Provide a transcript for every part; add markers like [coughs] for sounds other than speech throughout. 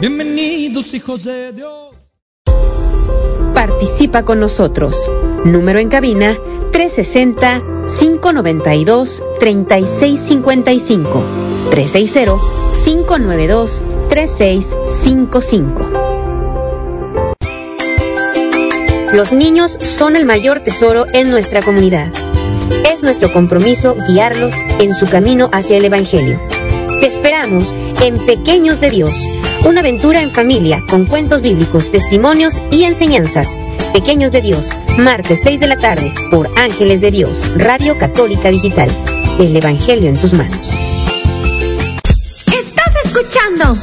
Bienvenidos hijos de Dios. Participa con nosotros. Número en cabina 360-592-3655. 360-592-3655. Los niños son el mayor tesoro en nuestra comunidad. Es nuestro compromiso guiarlos en su camino hacia el Evangelio. Te esperamos en Pequeños de Dios, una aventura en familia con cuentos bíblicos, testimonios y enseñanzas. Pequeños de Dios, martes 6 de la tarde por Ángeles de Dios, Radio Católica Digital. El Evangelio en tus manos. Estás escuchando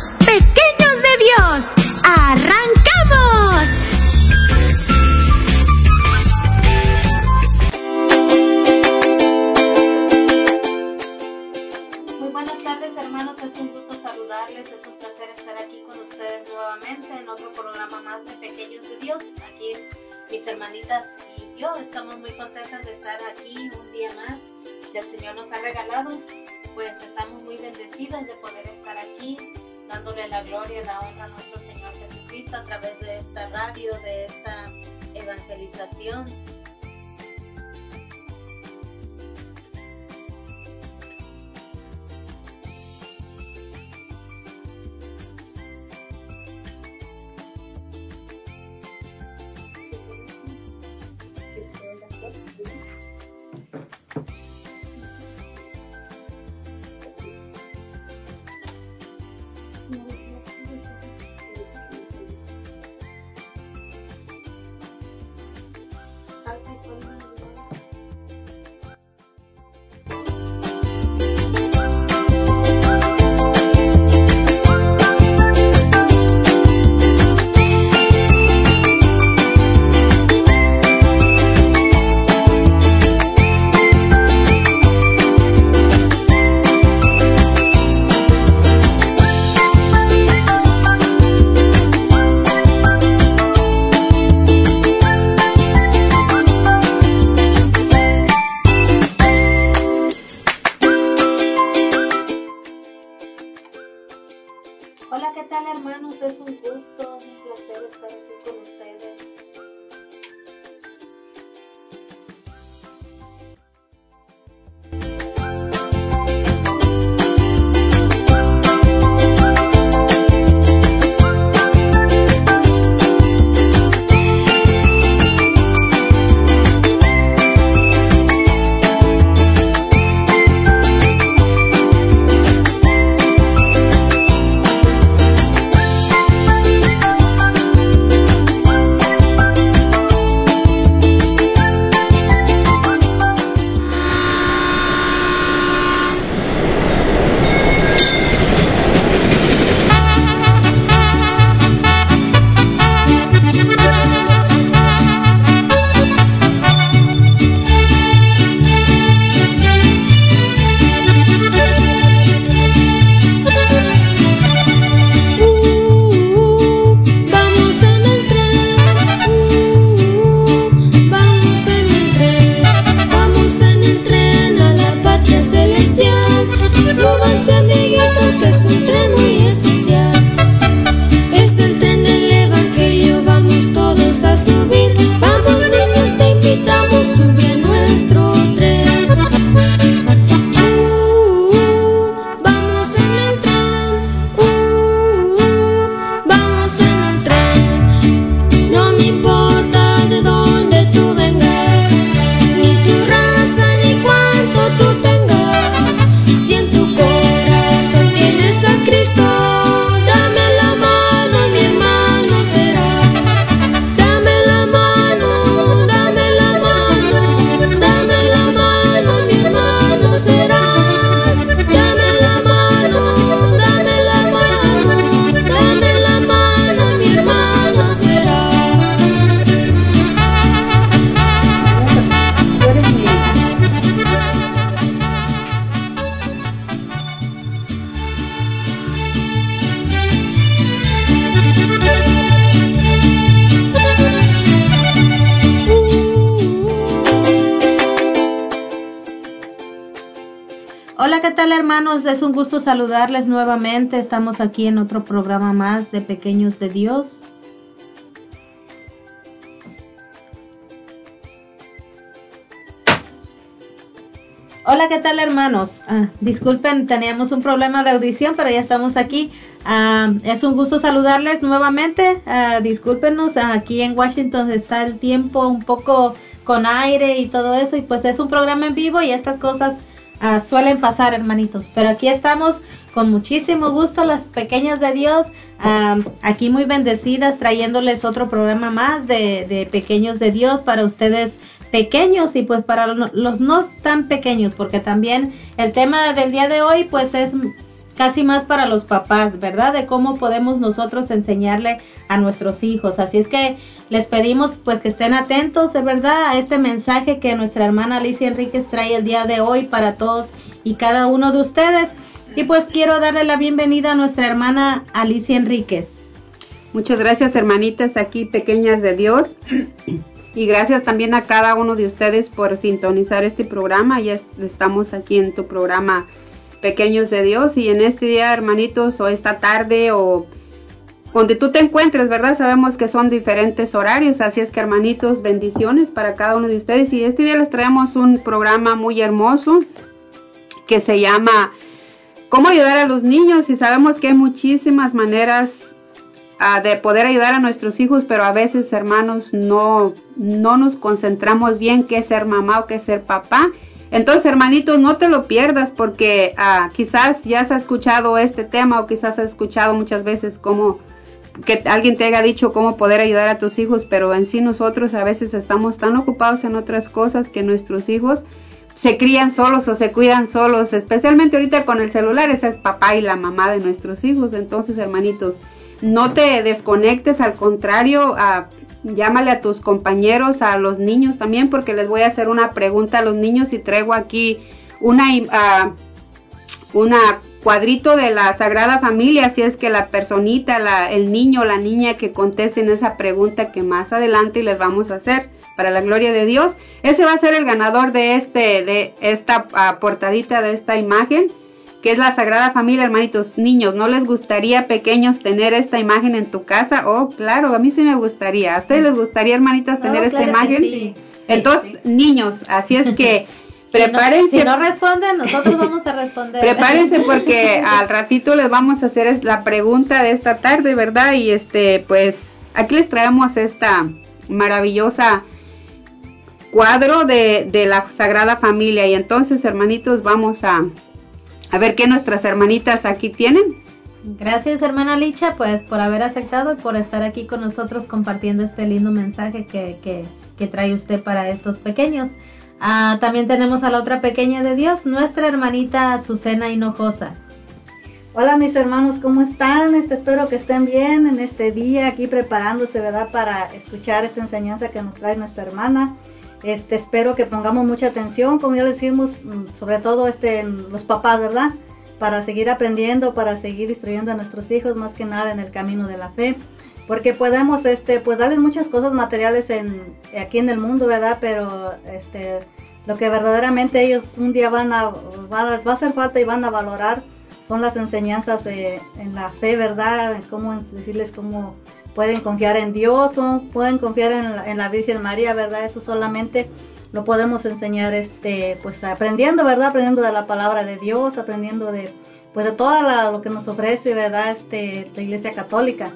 saludarles nuevamente. Estamos aquí en otro programa más de Pequeños de Dios. Hola, ¿qué tal hermanos? Ah, disculpen, teníamos un problema de audición, pero ya estamos aquí. Ah, es un gusto saludarles nuevamente. Ah, discúlpenos, aquí en Washington está el tiempo un poco con aire y todo eso, y pues es un programa en vivo y estas cosas suelen pasar, hermanitos. Pero aquí estamos con muchísimo gusto, las pequeñas de Dios, aquí muy bendecidas, trayéndoles otro programa más de, de pequeños de Dios para ustedes pequeños y pues para los no tan pequeños, porque también el tema del día de hoy pues es casi más para los papás, ¿verdad? De cómo podemos nosotros enseñarle a nuestros hijos. Así es que les pedimos pues que estén atentos, de verdad, a este mensaje que nuestra hermana Alicia Enríquez trae el día de hoy para todos y cada uno de ustedes. Y pues quiero darle la bienvenida a nuestra hermana Alicia Enríquez. Muchas gracias hermanitas aquí pequeñas de Dios. Y gracias también a cada uno de ustedes por sintonizar este programa. Ya estamos aquí en tu programa Pequeños de Dios. Y en este día, hermanitos, o esta tarde, o donde tú te encuentres, ¿verdad? Sabemos que son diferentes horarios. Así es que, hermanitos, bendiciones para cada uno de ustedes. Y este día les traemos un programa muy hermoso que se llama ¿Cómo ayudar a los niños? Y sabemos que hay muchísimas maneras de poder ayudar a nuestros hijos, pero a veces, hermanos, no, no nos concentramos bien qué es ser mamá o qué es ser papá. Entonces, hermanitos, no te lo pierdas porque ah, quizás ya has escuchado este tema o quizás has escuchado muchas veces cómo que alguien te haya dicho cómo poder ayudar a tus hijos, pero en sí nosotros a veces estamos tan ocupados en otras cosas que nuestros hijos se crían solos o se cuidan solos, especialmente ahorita con el celular, ese es papá y la mamá de nuestros hijos. Entonces, hermanitos, no te desconectes, al contrario, llámale a tus compañeros, a los niños también, porque les voy a hacer una pregunta a los niños y traigo aquí una, una cuadrito de la Sagrada Familia, si es que la personita, la, el niño o la niña que contesten esa pregunta que más adelante les vamos a hacer para la gloria de Dios, ese va a ser el ganador de este, de esta portadita de esta imagen que es la Sagrada Familia, hermanitos, niños, ¿no les gustaría pequeños tener esta imagen en tu casa? Oh, claro, a mí sí me gustaría. ¿A ustedes les gustaría, hermanitas, tener esta imagen? Sí. Entonces, niños, así es que [laughs] prepárense. Si no, responden, nosotros vamos a responder. Prepárense [laughs] porque al ratito les vamos a hacer la pregunta de esta tarde, ¿verdad? Y este, pues, aquí les traemos esta maravillosa cuadro de, de la Sagrada Familia. Y entonces, hermanitos, vamos a, a ver qué nuestras hermanitas aquí tienen. Gracias hermana Licha pues por haber aceptado y por estar aquí con nosotros compartiendo este lindo mensaje que, que, trae usted para estos pequeños. Ah, también tenemos a la otra pequeña de Dios, nuestra hermanita Azucena Hinojosa. Hola mis hermanos, ¿cómo están? Este, espero que estén bien en este día aquí preparándose, ¿verdad? Para escuchar esta enseñanza que nos trae nuestra hermana. Este, espero que pongamos mucha atención, como ya decimos, mm, sobre todo este, los papás, ¿verdad? Para seguir aprendiendo, para seguir instruyendo a nuestros hijos, más que nada en el camino de la fe. Porque podemos, este, pues darles muchas cosas materiales en, aquí en el mundo, ¿verdad? Pero, este, lo que verdaderamente ellos un día van a, va a hacer falta y van a valorar son las enseñanzas en la fe, ¿verdad? Cómo decirles cómo pueden confiar en Dios, pueden confiar en la, Virgen María, ¿verdad? Eso solamente lo podemos enseñar, este, pues aprendiendo, ¿verdad? Aprendiendo de la palabra de Dios, aprendiendo de, pues de todo lo que nos ofrece, ¿verdad? Este, la Iglesia Católica.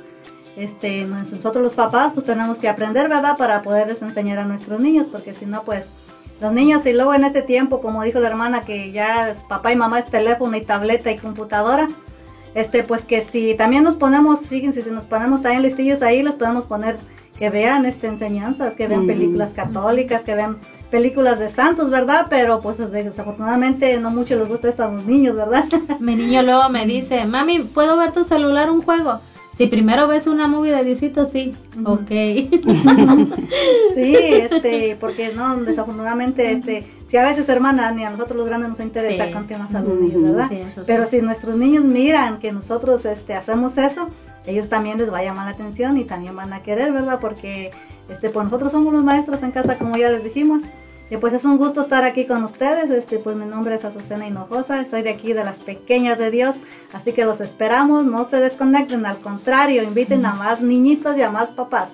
Este, nosotros los papás, pues tenemos que aprender, ¿verdad? Para poderles enseñar a nuestros niños, porque si no, pues los niños y luego en este tiempo, como dijo la hermana, que ya es papá y mamá es teléfono y tableta y computadora, este, pues que si también nos ponemos, fíjense, si nos ponemos también listillos ahí, los podemos poner que vean este enseñanzas, que vean películas católicas, que vean películas de santos, ¿verdad? Pero pues desafortunadamente no mucho les gusta esto a los niños, ¿verdad? Mi niño luego me [laughs] dice, mami, ¿puedo ver tu celular un juego? Si primero ves una movie de Diosito, sí. Ok. [laughs] sí, este, [laughs] porque no, desafortunadamente, este, si a veces, hermana, ni a nosotros los grandes nos interesa sí. más a los niños, ¿verdad? Pero si nuestros niños miran que nosotros este, hacemos eso, ellos también les va a llamar la atención y también van a querer, ¿verdad? Porque este, pues nosotros somos los maestros en casa, como ya les dijimos. Y pues es un gusto estar aquí con ustedes. Este, pues mi nombre es Azucena Hinojosa, soy de aquí de las pequeñas de Dios, así que los esperamos, no se desconecten, al contrario, inviten a más niñitos y a más papás.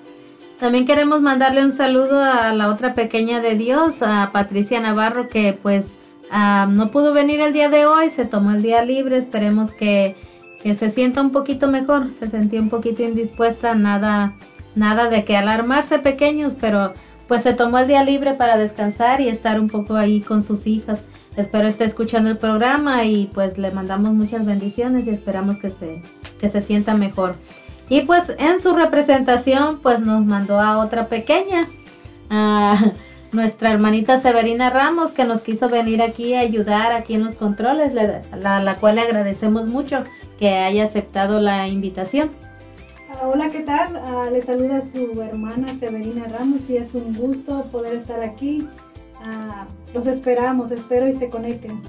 También queremos mandarle un saludo a la otra pequeña de Dios, a Patricia Navarro, que pues no pudo venir el día de hoy, se tomó el día libre, esperemos que, que se sienta un poquito mejor, se sentía un poquito indispuesta, nada, nada de que alarmarse pequeños, pero pues se tomó el día libre para descansar y estar un poco ahí con sus hijas. Espero esté escuchando el programa y pues le mandamos muchas bendiciones y esperamos que se, que se sienta mejor. Y pues en su representación pues nos mandó a otra pequeña, a [laughs] nuestra hermanita Severina Ramos que nos quiso venir aquí a ayudar aquí en los controles, la, la cual le agradecemos mucho que haya aceptado la invitación. Ah, hola, ¿qué tal? Uh, le saluda su hermana Severina Ramos y es un gusto poder estar aquí. Uh, los esperamos, espero y se conecten.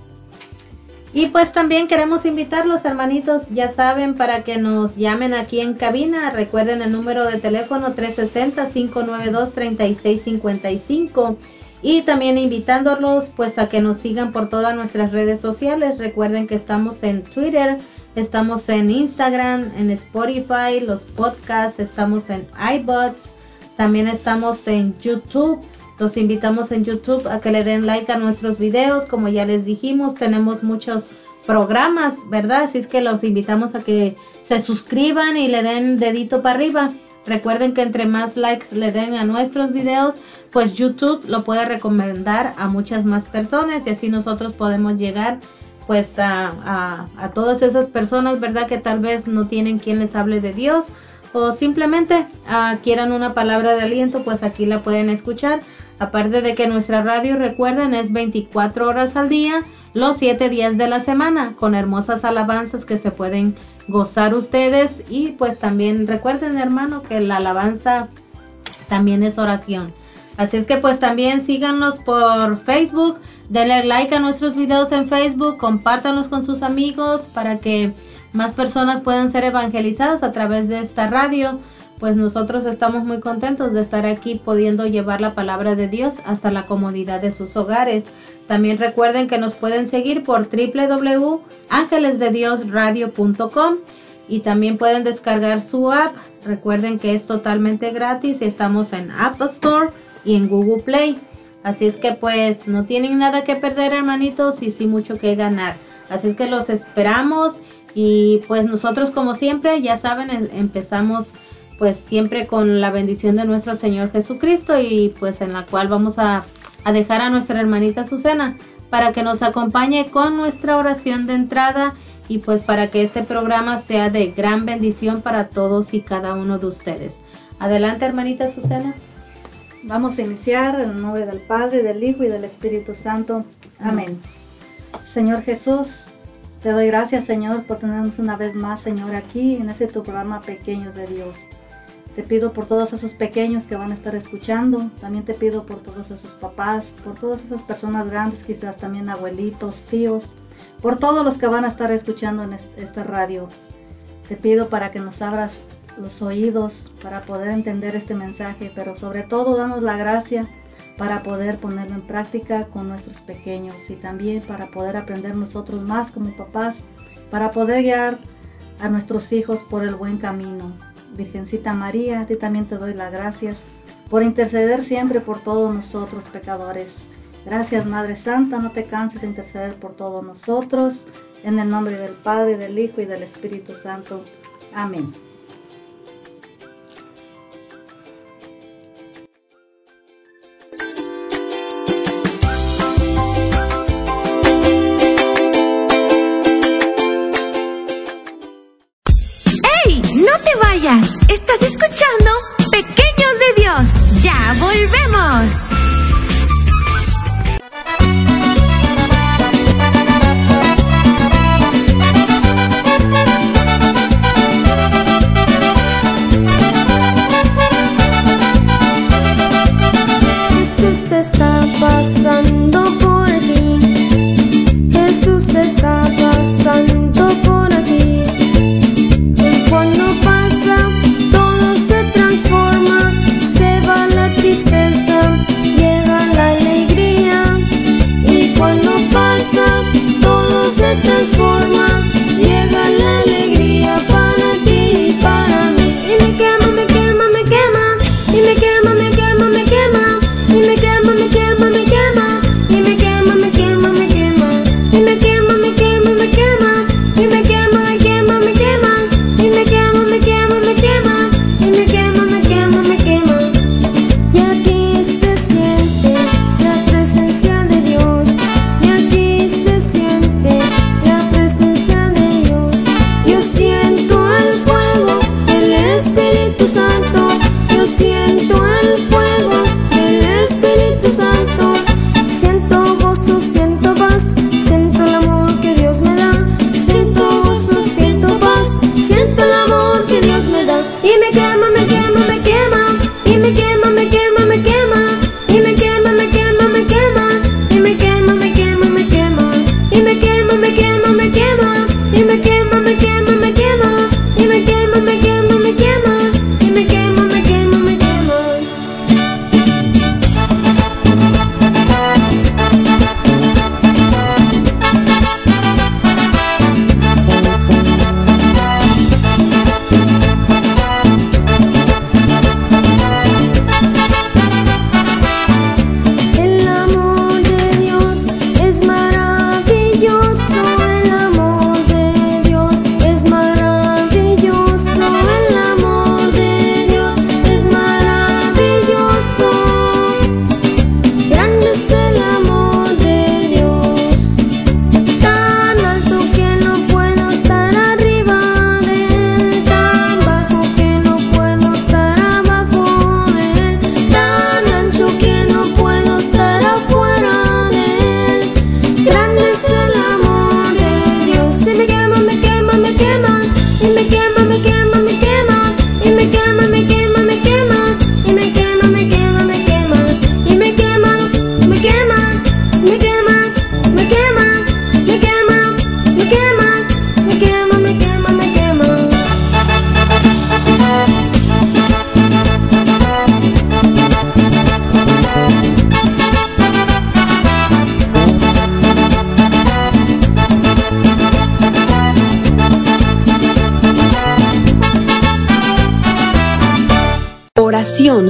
Y pues también queremos invitarlos, hermanitos, ya saben, para que nos llamen aquí en cabina. Recuerden el número de teléfono 360-592-3655. Y también invitándolos pues a que nos sigan por todas nuestras redes sociales. Recuerden que estamos en Twitter, Estamos en Instagram, en Spotify, los podcasts, estamos en iBots, también estamos en YouTube. Los invitamos en YouTube a que le den like a nuestros videos. Como ya les dijimos, tenemos muchos programas, ¿verdad? Así es que los invitamos a que se suscriban y le den dedito para arriba. Recuerden que entre más likes le den a nuestros videos, pues YouTube lo puede recomendar a muchas más personas y así nosotros podemos llegar pues a, a, todas esas personas, ¿verdad? Que tal vez no tienen quien les hable de Dios o simplemente uh, quieran una palabra de aliento, pues aquí la pueden escuchar. Aparte de que nuestra radio, recuerden, es 24 horas al día, los 7 días de la semana, con hermosas alabanzas que se pueden gozar ustedes. Y pues también recuerden, hermano, que la alabanza también es oración. Así es que pues también síganos por Facebook, denle like a nuestros videos en Facebook, compártanlos con sus amigos para que más personas puedan ser evangelizadas a través de esta radio. Pues nosotros estamos muy contentos de estar aquí pudiendo llevar la palabra de Dios hasta la comodidad de sus hogares. También recuerden que nos pueden seguir por www.angelesdediosradio.com y también pueden descargar su app. Recuerden que es totalmente gratis. Estamos en App Store y en Google Play. Así es que pues no tienen nada que perder hermanitos y sí mucho que ganar. Así es que los esperamos y pues nosotros como siempre ya saben em, empezamos pues siempre con la bendición de nuestro Señor Jesucristo y pues en la cual vamos a, a dejar a nuestra hermanita Susana para que nos acompañe con nuestra oración de entrada y pues para que este programa sea de gran bendición para todos y cada uno de ustedes. Adelante hermanita Susana. Vamos a iniciar en el nombre del Padre, del Hijo y del Espíritu Santo. Amén. Señor Jesús, te doy gracias, Señor, por tenernos una vez más, Señor, aquí en este tu programa Pequeños de Dios. Te pido por todos esos pequeños que van a estar escuchando. También te pido por todos esos papás, por todas esas personas grandes, quizás también abuelitos, tíos, por todos los que van a estar escuchando en esta radio. Te pido para que nos abras los oídos para poder entender este mensaje, pero sobre todo danos la gracia para poder ponerlo en práctica con nuestros pequeños y también para poder aprender nosotros más como papás, para poder guiar a nuestros hijos por el buen camino. Virgencita María, a ti también te doy las gracias por interceder siempre por todos nosotros pecadores. Gracias Madre Santa, no te canses de interceder por todos nosotros. En el nombre del Padre, del Hijo y del Espíritu Santo. Amén.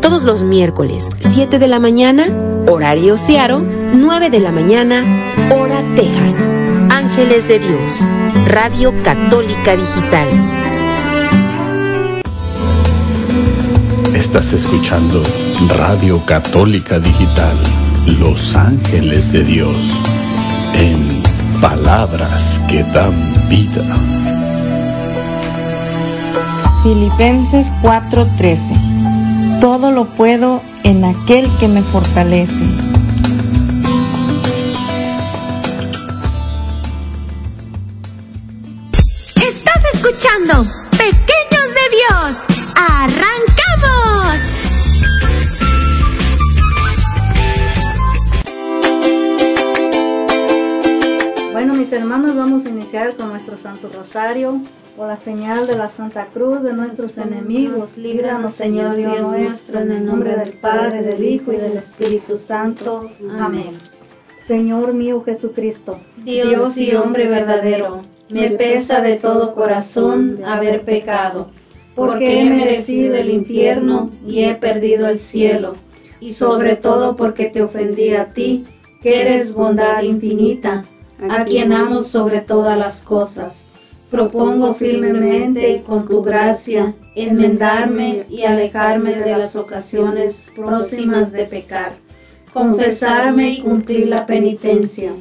todos los miércoles, 7 de la mañana, horario Searo, 9 de la mañana, hora Texas. Ángeles de Dios, Radio Católica Digital. Estás escuchando Radio Católica Digital, Los Ángeles de Dios, en palabras que dan vida. Filipenses 4:13 todo lo puedo en aquel que me fortalece. Estás escuchando Pequeños de Dios. ¡Arrancamos! Bueno, mis hermanos, vamos a iniciar con nuestro Santo Rosario. Por la señal de la Santa Cruz de nuestros enemigos, líbranos, Señor Dios nuestro, en el nombre del Padre, del Hijo y del Espíritu Santo. Amén. Señor mío Jesucristo, Dios y hombre verdadero, me pesa de todo corazón haber pecado, porque he merecido el infierno y he perdido el cielo, y sobre todo porque te ofendí a ti, que eres bondad infinita a quien amo sobre todas las cosas. Propongo firmemente y con tu gracia enmendarme y alejarme de las ocasiones próximas de pecar, confesarme y cumplir la penitencia.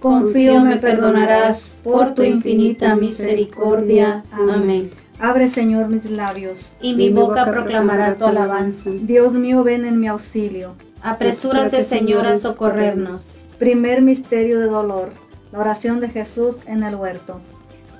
Confío me perdonarás por tu infinita misericordia. Amén. Abre, Señor, mis labios. Y mi boca proclamará tu alabanza. Dios mío, ven en mi auxilio. Apresúrate, Señor, a socorrernos. Primer misterio de dolor. La oración de Jesús en el huerto.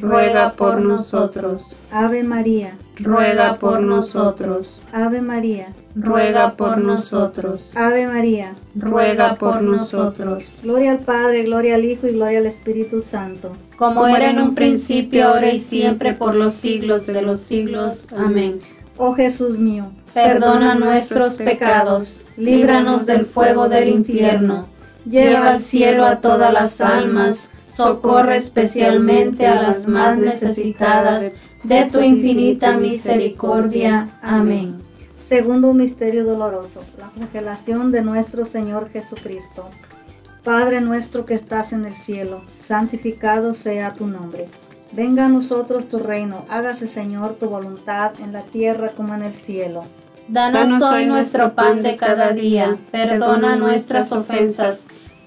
ruega por nosotros. Ave María, ruega por nosotros. Ave María, ruega por nosotros. Ave María, ruega por nosotros. Gloria al Padre, gloria al Hijo y gloria al Espíritu Santo. Como era en un principio, ahora y siempre, por los siglos de los siglos. Amén. Oh Jesús mío, perdona nuestros pecados, líbranos del fuego del infierno, lleva al cielo a todas las almas, socorre especialmente a las más necesitadas de tu infinita misericordia. Amén. Segundo misterio doloroso, la flagelación de nuestro Señor Jesucristo. Padre nuestro que estás en el cielo, santificado sea tu nombre. Venga a nosotros tu reino, hágase Señor tu voluntad en la tierra como en el cielo. Danos hoy nuestro pan de cada día, perdona nuestras ofensas,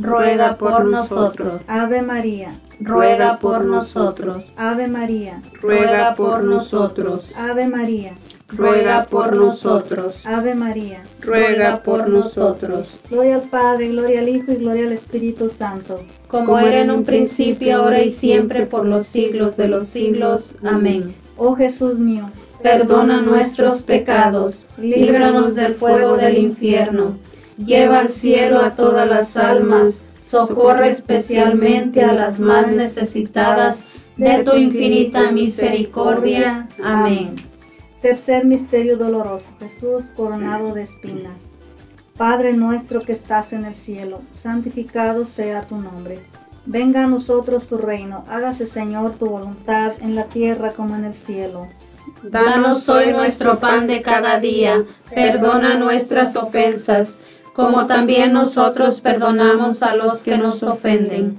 ruega por nosotros. Ave María, ruega por nosotros. Ave María, ruega por nosotros. Ave María, ruega por nosotros. Ave María, ruega por nosotros. Gloria al Padre, gloria al Hijo y gloria al Espíritu Santo. Como era en un principio, ahora y siempre, por los siglos de los siglos. Amén. Oh Jesús mío, perdona nuestros pecados, líbranos del fuego del infierno, lleva al cielo a todas las almas, socorre especialmente a las más necesitadas de tu infinita misericordia. Amén. Tercer misterio doloroso. Jesús coronado de espinas. Padre nuestro que estás en el cielo, santificado sea tu nombre. Venga a nosotros tu reino, hágase Señor tu voluntad en la tierra como en el cielo. Danos hoy nuestro pan de cada día, perdona nuestras ofensas, como también nosotros perdonamos a los que nos ofenden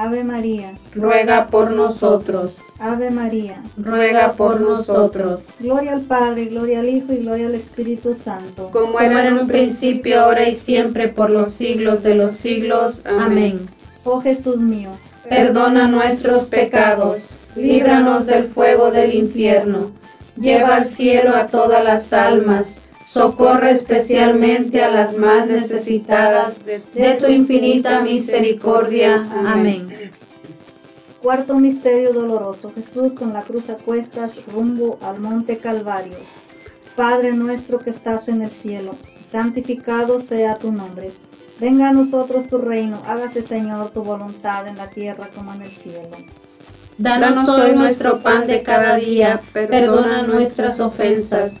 Ave María, ruega por nosotros. Ave María, ruega por nosotros. Gloria al Padre, gloria al Hijo y gloria al Espíritu Santo. Como era en un principio, ahora y siempre, por los siglos de los siglos. Amén. Oh Jesús mío, perdona nuestros pecados, líbranos del fuego del infierno, lleva al cielo a todas las almas socorre especialmente a las más necesitadas de tu infinita misericordia. Amén. Cuarto misterio doloroso. Jesús con la cruz a cuestas rumbo al monte Calvario. Padre nuestro que estás en el cielo, santificado sea tu nombre. Venga a nosotros tu reino, hágase Señor tu voluntad en la tierra como en el cielo. Danos hoy nuestro pan de cada día, perdona nuestras ofensas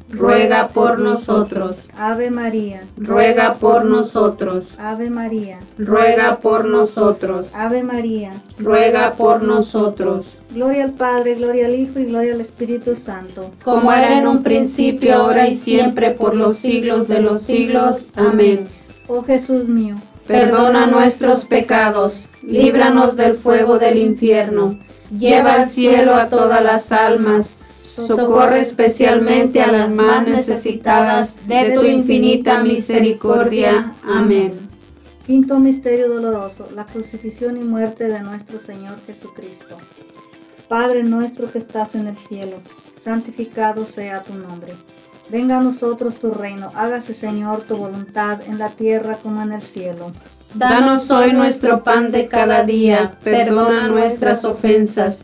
ruega por nosotros. Ave María, ruega por nosotros. Ave María, ruega por nosotros. Ave María, ruega por nosotros. Gloria al Padre, gloria al Hijo y gloria al Espíritu Santo. Como era en un principio, ahora y siempre, por los siglos de los siglos. Amén. Oh Jesús mío, perdona nuestros pecados, líbranos del fuego del infierno, lleva al cielo a todas las almas Socorre especialmente a las más necesitadas de tu infinita misericordia. Amén. Quinto misterio doloroso, la crucifixión y muerte de nuestro Señor Jesucristo. Padre nuestro que estás en el cielo, santificado sea tu nombre. Venga a nosotros tu reino, hágase Señor tu voluntad en la tierra como en el cielo. Danos hoy nuestro pan de cada día, perdona nuestras ofensas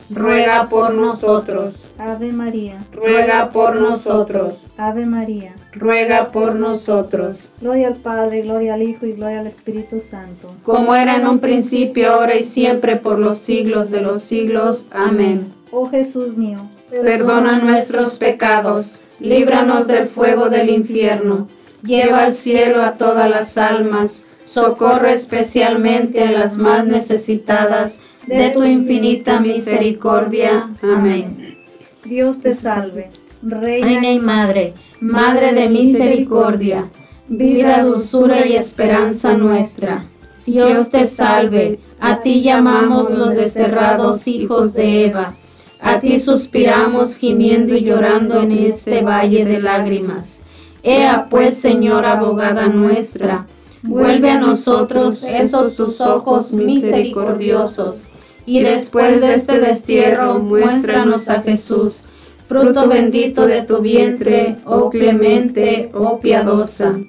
ruega por nosotros. Ave María, ruega por nosotros. Ave María, ruega por nosotros. Gloria al Padre, gloria al Hijo y gloria al Espíritu Santo. Como era en un principio, ahora y siempre, por los siglos de los siglos. Amén. Oh Jesús mío, perdona nuestros pecados, líbranos del fuego del infierno, lleva al cielo a todas las almas, socorre especialmente a las más necesitadas de tu infinita misericordia. Amén. Dios te salve, Reina y Madre, Madre de misericordia vida, dulzura y esperanza nuestra. Dios te salve, a ti llamamos los desterrados hijos de Eva, a ti suspiramos gimiendo y llorando en este valle de lágrimas. Ea pues, Señora abogada nuestra, vuelve a nosotros esos tus ojos misericordiosos, y después de este destierro muéstranos a Jesús, fruto bendito de tu vientre, oh clemente, oh piadosa.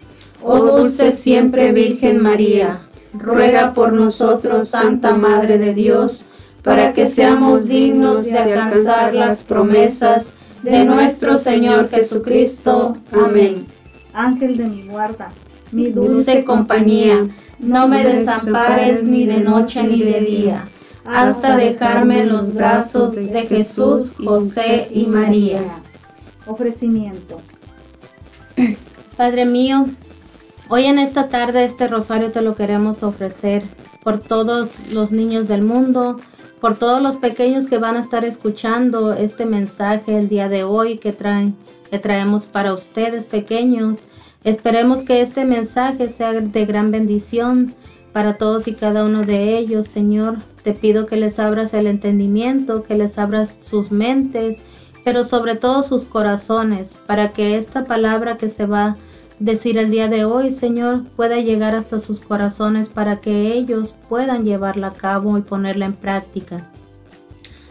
Oh dulce siempre Virgen María, ruega por nosotros, Santa Madre de Dios, para que seamos dignos de alcanzar las promesas de nuestro Señor Jesucristo. Amén. Ángel de mi guarda, mi dulce compañía, no me desampares ni de noche ni de día, hasta dejarme en los brazos de Jesús, José y María. Ofrecimiento. Padre mío, Hoy en esta tarde este rosario te lo queremos ofrecer por todos los niños del mundo, por todos los pequeños que van a estar escuchando este mensaje el día de hoy que traen que traemos para ustedes pequeños. Esperemos que este mensaje sea de gran bendición para todos y cada uno de ellos, Señor. Te pido que les abras el entendimiento, que les abras sus mentes, pero sobre todo sus corazones, para que esta palabra que se va a decir el día de hoy, Señor, pueda llegar hasta sus corazones para que ellos puedan llevarla a cabo y ponerla en práctica.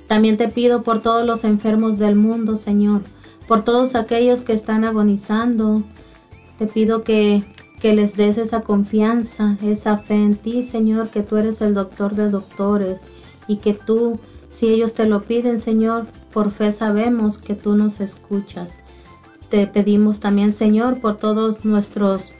También te pido por todos los enfermos del mundo, Señor, por todos aquellos que están agonizando. Te pido que, que les des esa confianza, esa fe en ti, Señor, que tú eres el doctor de doctores y que tú, si ellos te lo piden, Señor, por fe sabemos que tú nos escuchas. Te pedimos también, Señor, por todos nuestros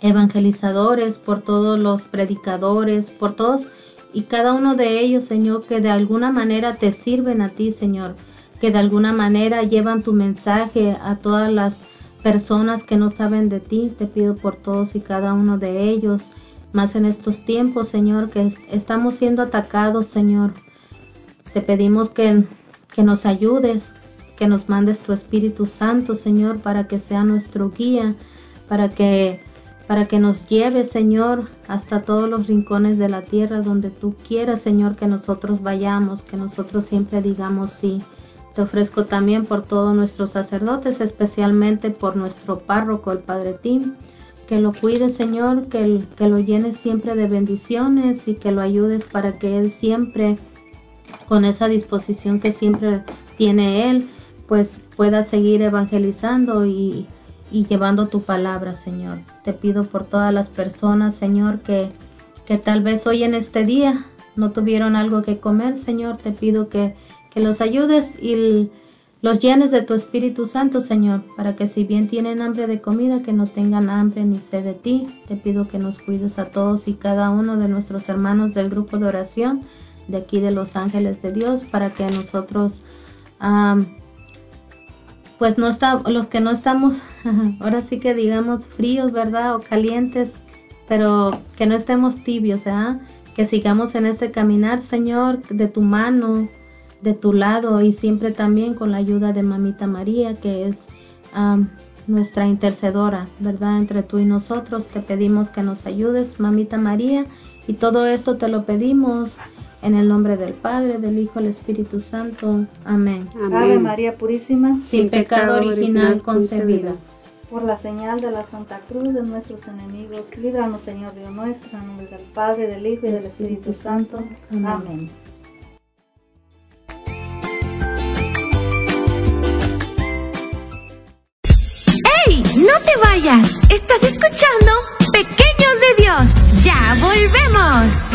evangelizadores, por todos los predicadores, por todos y cada uno de ellos, Señor, que de alguna manera te sirven a ti, Señor, que de alguna manera llevan tu mensaje a todas las personas que no saben de ti. Te pido por todos y cada uno de ellos, más en estos tiempos, Señor, que estamos siendo atacados, Señor. Te pedimos que, que nos ayudes, que nos mandes tu Espíritu Santo, Señor, para que sea nuestro guía, para que para que nos lleve, Señor, hasta todos los rincones de la tierra donde tú quieras, Señor, que nosotros vayamos, que nosotros siempre digamos sí. Te ofrezco también por todos nuestros sacerdotes, especialmente por nuestro párroco, el Padre Tim, que lo cuide, Señor, que, lo llenes siempre de bendiciones y que lo ayudes para que Él siempre, con esa disposición que siempre tiene Él, pues pueda seguir evangelizando y, y llevando tu palabra, Señor. Te pido por todas las personas, Señor, que, que tal vez hoy en este día no tuvieron algo que comer, Señor. Te pido que que los ayudes y los llenes de tu Espíritu Santo, Señor, para que si bien tienen hambre de comida, que no tengan hambre ni sed de ti. Te pido que nos cuides a todos y cada uno de nuestros hermanos del grupo de oración de aquí de los ángeles de Dios, para que nosotros, pues no está, los que no estamos, [laughs] ahora sí que digamos fríos, ¿verdad? O calientes, pero que no estemos tibios, ¿verdad? Que sigamos en este caminar, Señor, de tu mano, de tu lado y siempre también con la ayuda de Mamita María, que es nuestra intercedora, ¿verdad? Entre tú y nosotros te pedimos que nos ayudes, Mamita María, y todo esto te lo pedimos en el nombre del Padre, del Hijo, del Espíritu Santo. Amén. Ave María Purísima, sin, pecado, original concebida. Por la señal de la Santa Cruz de nuestros enemigos, líbranos, Señor Dios nuestro, en nombre del Padre, del Hijo y del Espíritu Santo. Amén. te vayas. Estás escuchando Pequeños de Dios. Ya volvemos.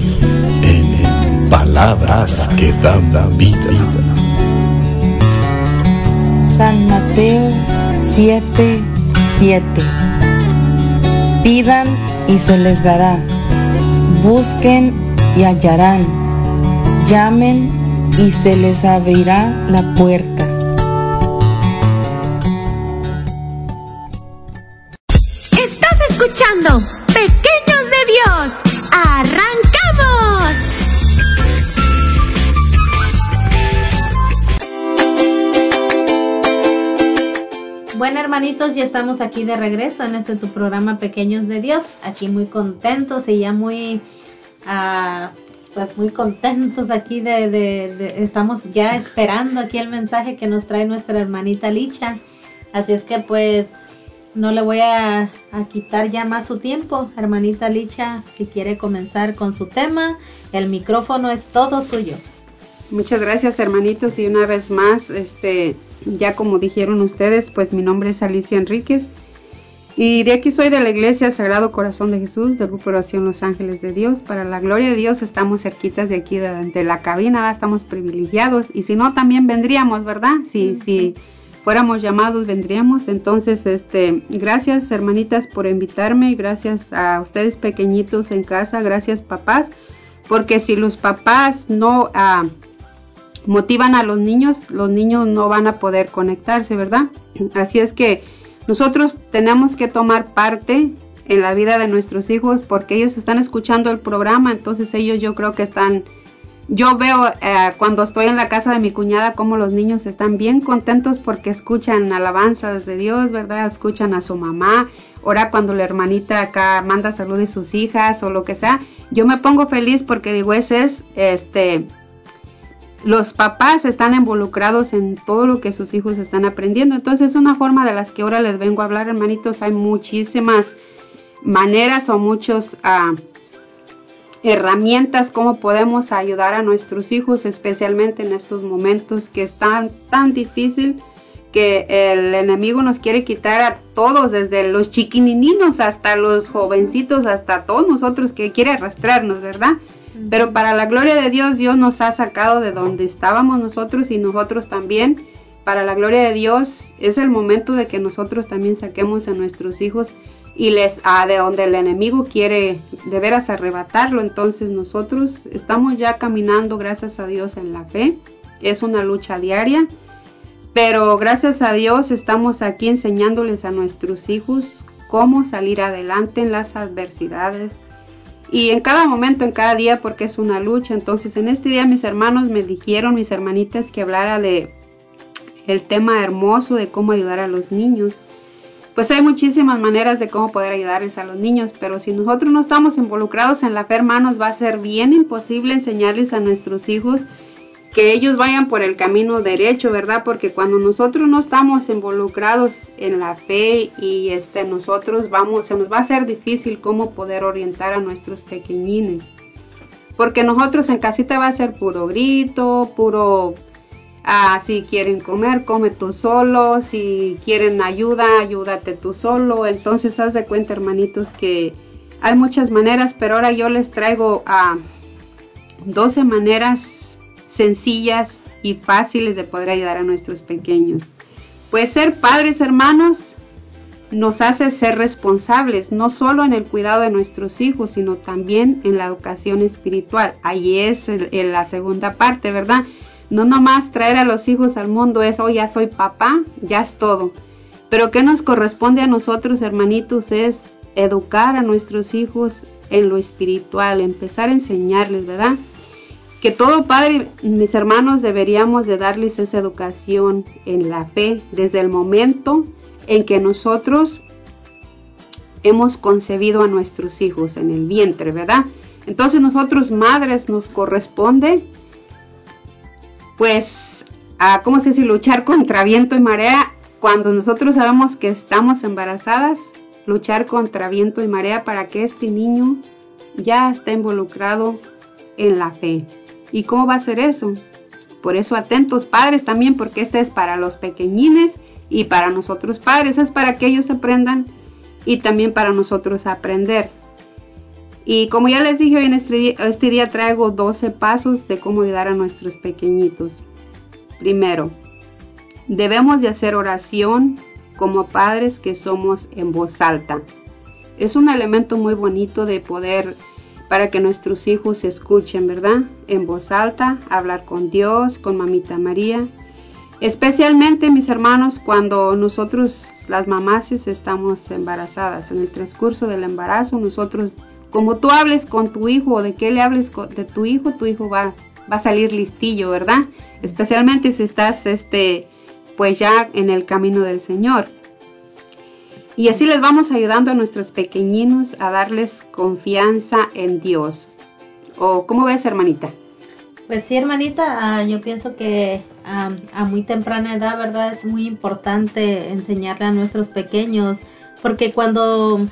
palabras que dan vida. San Mateo 7, 7. Pidan y se les dará. Busquen y hallarán. Llamen y se les abrirá la puerta. Estás escuchando Pequeños de Dios. ¡Arrancamos! Bueno, hermanitos, ya estamos aquí de regreso en este tu programa Pequeños de Dios. Aquí muy contentos y ya muy, ah, pues muy contentos aquí de, de- de- estamos ya esperando aquí el mensaje que nos trae nuestra hermanita Licha. Así es que pues no le voy a, a quitar ya más su tiempo. Hermanita Licha, si quiere comenzar con su tema, el micrófono es todo suyo. Muchas gracias hermanitos y una vez más, este, ya como dijeron ustedes, pues mi nombre es Alicia Enríquez y de aquí soy de la Iglesia Sagrado Corazón de Jesús del Grupo Oración Los Ángeles de Dios. Para la gloria de Dios estamos cerquitas de aquí de, de la cabina, estamos privilegiados y si no también vendríamos, ¿verdad? Si, si fuéramos llamados vendríamos. Entonces, este, gracias hermanitas por invitarme, gracias a ustedes pequeñitos en casa, gracias papás, porque si los papás no ah, motivan a los niños, los niños no van a poder conectarse, ¿verdad? [clears throat] Así es que nosotros tenemos que tomar parte en la vida de nuestros hijos porque ellos están escuchando el programa, entonces ellos yo creo que están, yo veo eh, cuando estoy en la casa de mi cuñada como los niños están bien contentos porque escuchan alabanzas de Dios, ¿verdad? Escuchan a su mamá, ahora cuando la hermanita acá manda salud de sus hijas o lo que sea, yo me pongo feliz porque digo, ese es, este, los papás están involucrados en todo lo que sus hijos están aprendiendo. Entonces es una forma de las que ahora les vengo a hablar, hermanitos. Hay muchísimas maneras o muchas ah, herramientas cómo podemos ayudar a nuestros hijos, especialmente en estos momentos que están tan difícil que el enemigo nos quiere quitar a todos, desde los chiquinininos hasta los jovencitos, hasta todos nosotros que quiere arrastrarnos, ¿verdad? Pero para la gloria de Dios, Dios nos ha sacado de donde estábamos nosotros y nosotros también. Para la gloria de Dios es el momento de que nosotros también saquemos a nuestros hijos y les a de donde el enemigo quiere de veras arrebatarlo. Entonces nosotros estamos ya caminando, gracias a Dios, en la fe. Es una lucha diaria. Pero gracias a Dios estamos aquí enseñándoles a nuestros hijos cómo salir adelante en las adversidades, y en cada momento, en cada día, porque es una lucha. Entonces, en este día mis hermanos me dijeron, mis hermanitas, que hablara de el tema hermoso de cómo ayudar a los niños. Pues hay muchísimas maneras de cómo poder ayudarles a los niños, pero si nosotros no estamos involucrados en la fe, hermanos, va a ser bien imposible enseñarles a nuestros hijos que ellos vayan por el camino derecho, ¿verdad? Porque cuando nosotros no estamos involucrados en la fe y este nosotros vamos, se nos va a ser difícil cómo poder orientar a nuestros pequeñines. Porque nosotros en casita va a ser puro grito, puro ah, si quieren comer, come tú solo, si quieren ayuda, ayúdate tú solo. Entonces haz de cuenta, hermanitos, que hay muchas maneras, pero ahora yo les traigo a 12 maneras sencillas y fáciles de poder ayudar a nuestros pequeños. Pues ser padres, hermanos, nos hace ser responsables, no solo en el cuidado de nuestros hijos, sino también en la educación espiritual. Ahí es la segunda parte, ¿verdad? No nomás traer a los hijos al mundo es, oh, ya soy papá, ya es todo. Pero ¿qué nos corresponde a nosotros, hermanitos? Es educar a nuestros hijos en lo espiritual, empezar a enseñarles, ¿verdad? Que todo padre, mis hermanos, deberíamos de darles esa educación en la fe desde el momento en que nosotros hemos concebido a nuestros hijos en el vientre, ¿verdad? Entonces nosotros madres nos corresponde pues a, ¿cómo se dice? Luchar contra viento y marea cuando nosotros sabemos que estamos embarazadas, luchar contra viento y marea para que este niño ya esté involucrado en la fe. ¿Y cómo va a ser eso? Por eso atentos padres también, porque este es para los pequeñines y para nosotros padres, es para que ellos aprendan y también para nosotros aprender. Y como ya les dije, hoy en este, este día traigo 12 pasos de cómo ayudar a nuestros pequeñitos. Primero, debemos de hacer oración como padres que somos en voz alta. Es un elemento muy bonito de poder para que nuestros hijos escuchen, ¿verdad? En voz alta, hablar con Dios, con Mamita María Especialmente, mis hermanos, cuando nosotros, las mamás, estamos embarazadas. En el transcurso del embarazo, nosotros, como tú hables con tu hijo o de qué le hables de tu hijo, tu hijo va, va a salir listillo, ¿verdad? Especialmente si estás, este, pues ya en el camino del Señor. Y así les vamos ayudando a nuestros pequeñinos a darles confianza en Dios. ¿O cómo ves, hermanita? Pues sí, hermanita, ah, yo pienso que a muy temprana edad, ¿verdad? Es muy importante enseñarle a nuestros pequeños, porque cuando,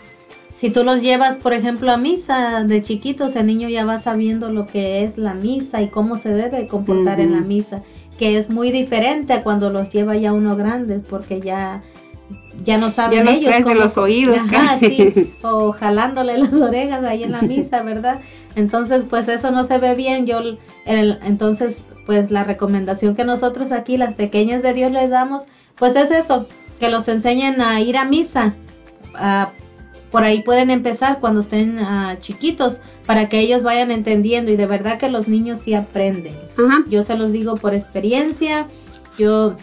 si tú los llevas, por ejemplo, a misa de chiquitos, el niño ya va sabiendo lo que es la misa y cómo se debe comportar en la misa, que es muy diferente a cuando los lleva ya uno grande, porque ya ya no saben ellos cómo, los oídos o jalándole [laughs] las orejas ahí en la misa, ¿verdad? Entonces, pues eso no se ve bien. Yo el, entonces, pues la recomendación que nosotros aquí las pequeñas de Dios les damos, pues es eso, que los enseñen a ir a misa. por ahí pueden empezar cuando estén ah, chiquitos para que ellos vayan entendiendo y de verdad que los niños sí aprenden. Yo se los digo por experiencia. Yo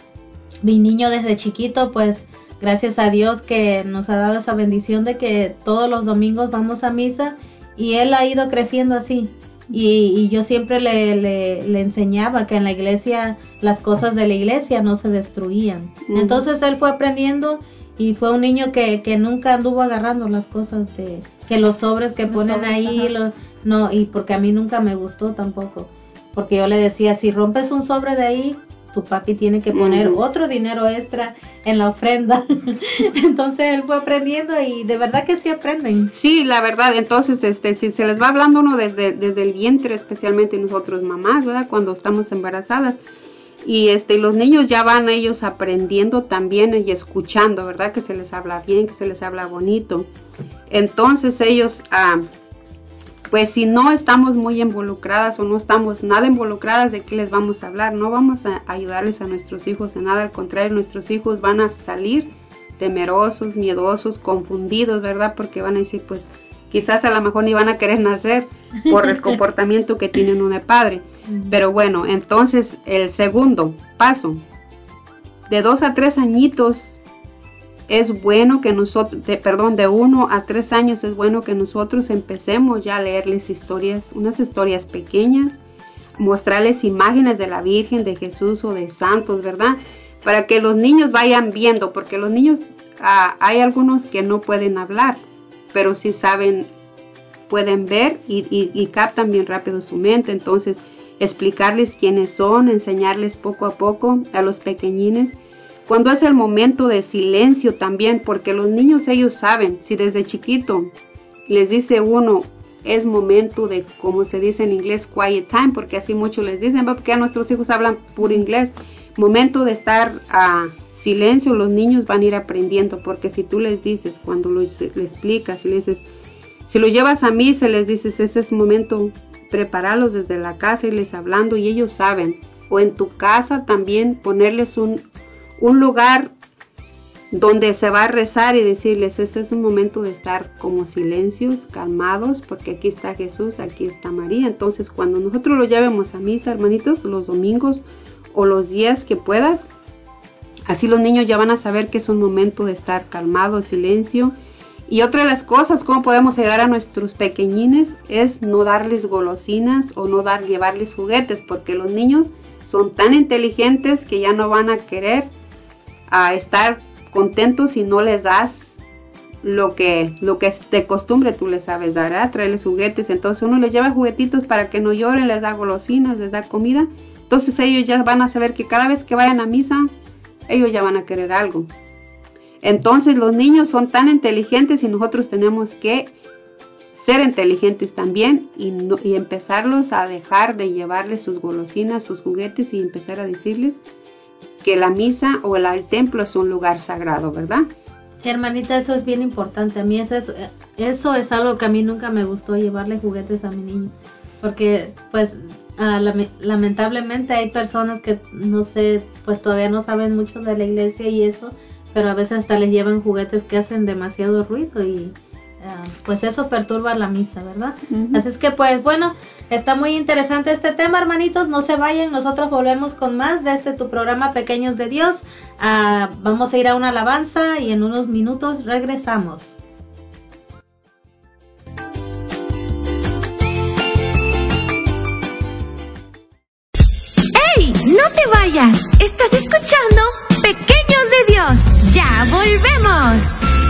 mi niño desde chiquito pues gracias a Dios que nos ha dado esa bendición de que todos los domingos vamos a misa y él ha ido creciendo así. Y, yo siempre le, le, enseñaba que en la iglesia las cosas de la iglesia no se destruían. Entonces él fue aprendiendo y fue un niño que, que, nunca anduvo agarrando las cosas de que los sobres que ponen ahí, los, no, y porque a mí nunca me gustó tampoco. Porque yo le decía, si rompes un sobre de ahí, tu papi tiene que poner otro dinero extra en la ofrenda. [laughs] entonces él fue aprendiendo y de verdad que sí aprenden. Sí, la verdad, entonces este si se les va hablando uno desde, desde el vientre, especialmente nosotros mamás, ¿verdad? Cuando estamos embarazadas. Y este los niños ya van ellos aprendiendo también y escuchando, ¿verdad? Que se les habla bien, que se les habla bonito. Entonces ellos ah, pues si no estamos muy involucradas o no estamos nada involucradas, ¿de qué les vamos a hablar? No vamos a ayudarles a nuestros hijos en nada, al contrario, nuestros hijos van a salir temerosos, miedosos, confundidos, ¿verdad? Porque van a decir, pues quizás a lo mejor ni van a querer nacer por el [laughs] comportamiento que tienen uno de padre. Pero bueno, entonces el segundo paso, de dos a tres añitos es bueno que nosotros, perdón, de uno a tres años es bueno que nosotros empecemos ya a leerles historias, unas historias pequeñas, mostrarles imágenes de la Virgen, de Jesús o de santos, ¿verdad? Para que los niños vayan viendo, porque los niños, ah, hay algunos que no pueden hablar, pero sí saben, pueden ver y, y captan bien rápido su mente, entonces explicarles quiénes son, enseñarles poco a poco a los pequeñines cuando es el momento de silencio también, porque los niños ellos saben, si desde chiquito les dice uno, es momento de, como se dice en inglés, quiet time, porque así muchos les dicen, porque a nuestros hijos hablan puro inglés, momento de estar a silencio, los niños van a ir aprendiendo, porque si tú les dices, cuando les explicas, si les dices, si lo llevas a mí, se les dices, ese es momento, prepararlos desde la casa y les hablando y ellos saben, o en tu casa también ponerles un, un lugar donde se va a rezar y decirles, este es un momento de estar como silencios, calmados, porque aquí está Jesús, aquí está María. Entonces, cuando nosotros lo llevemos a misa, hermanitos, los domingos o los días que puedas, así los niños ya van a saber que es un momento de estar calmado, silencio. Y otra de las cosas, cómo podemos ayudar a nuestros pequeñines, es no darles golosinas o no dar, llevarles juguetes, porque los niños son tan inteligentes que ya no van a querer a estar contentos si no les das lo que, lo que de costumbre tú les sabes dar, ¿eh? traerles juguetes. Entonces uno les lleva juguetitos para que no lloren, les da golosinas, les da comida. Entonces ellos ya van a saber que cada vez que vayan a misa, ellos ya van a querer algo. Entonces los niños son tan inteligentes y nosotros tenemos que ser inteligentes también y, y empezarlos a dejar de llevarles sus golosinas, sus juguetes y empezar a decirles que la misa o el, templo es un lugar sagrado, ¿verdad? hermanita, eso es bien importante. A mí eso es, eso es algo que a mí nunca me gustó llevarle juguetes a mi niño. Porque, pues, ah, lamentablemente hay personas que, no sé, pues todavía no saben mucho de la iglesia y eso, pero a veces hasta les llevan juguetes que hacen demasiado ruido y Ah, pues eso perturba la misa, ¿verdad? Así es que pues bueno, está muy interesante este tema, hermanitos, no se vayan, nosotros volvemos con más de este tu programa Pequeños de Dios. Ah, vamos a ir a una alabanza y en unos minutos regresamos. ¡Hey! No te vayas, estás escuchando Pequeños de Dios, ya volvemos.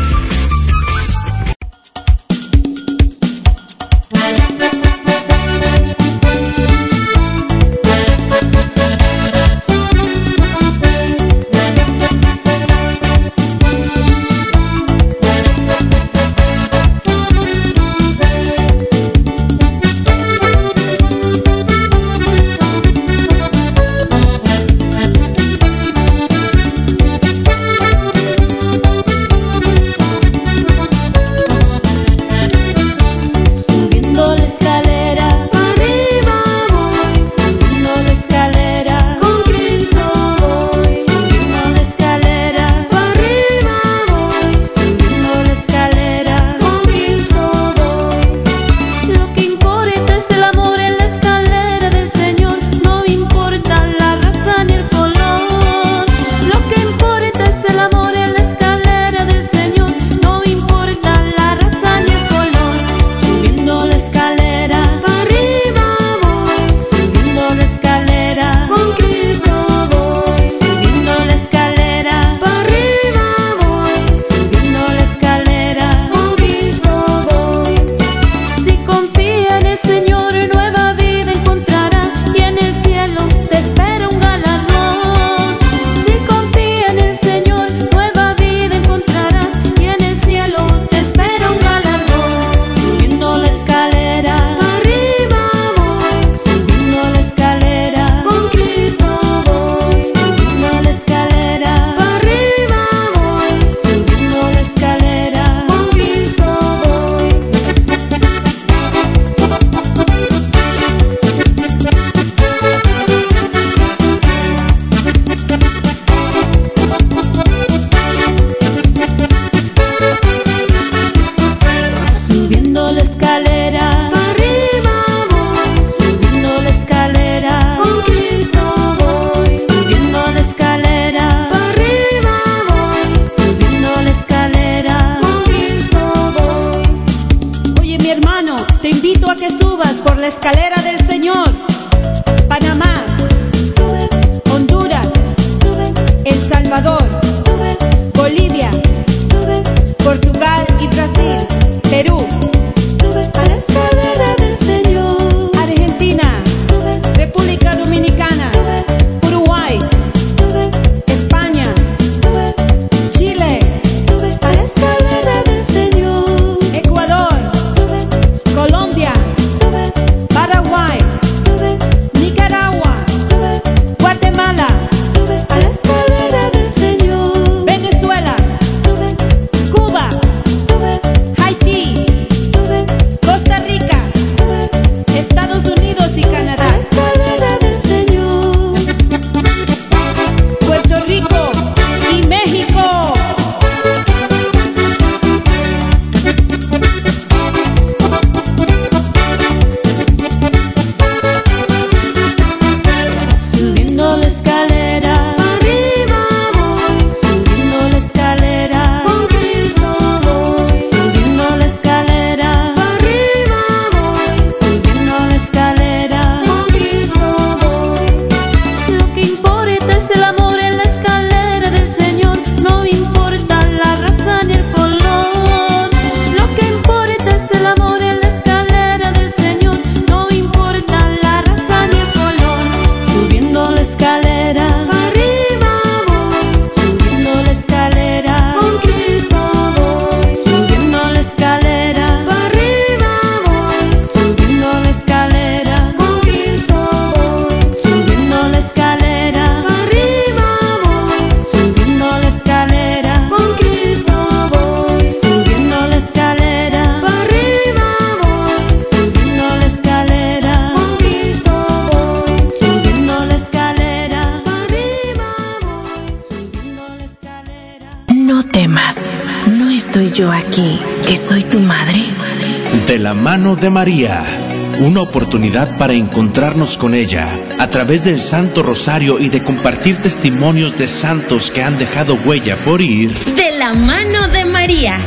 Para encontrarnos con ella a través del Santo Rosario y de compartir testimonios de santos que han dejado huella por ir. De la mano de María,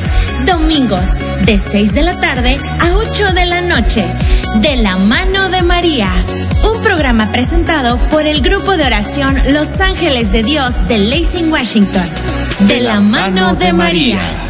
domingos de 6 de la tarde a 8 de la noche. De la mano de María, un programa presentado por el grupo de oración Los Ángeles de Dios de Lacing, Washington. De la mano de María.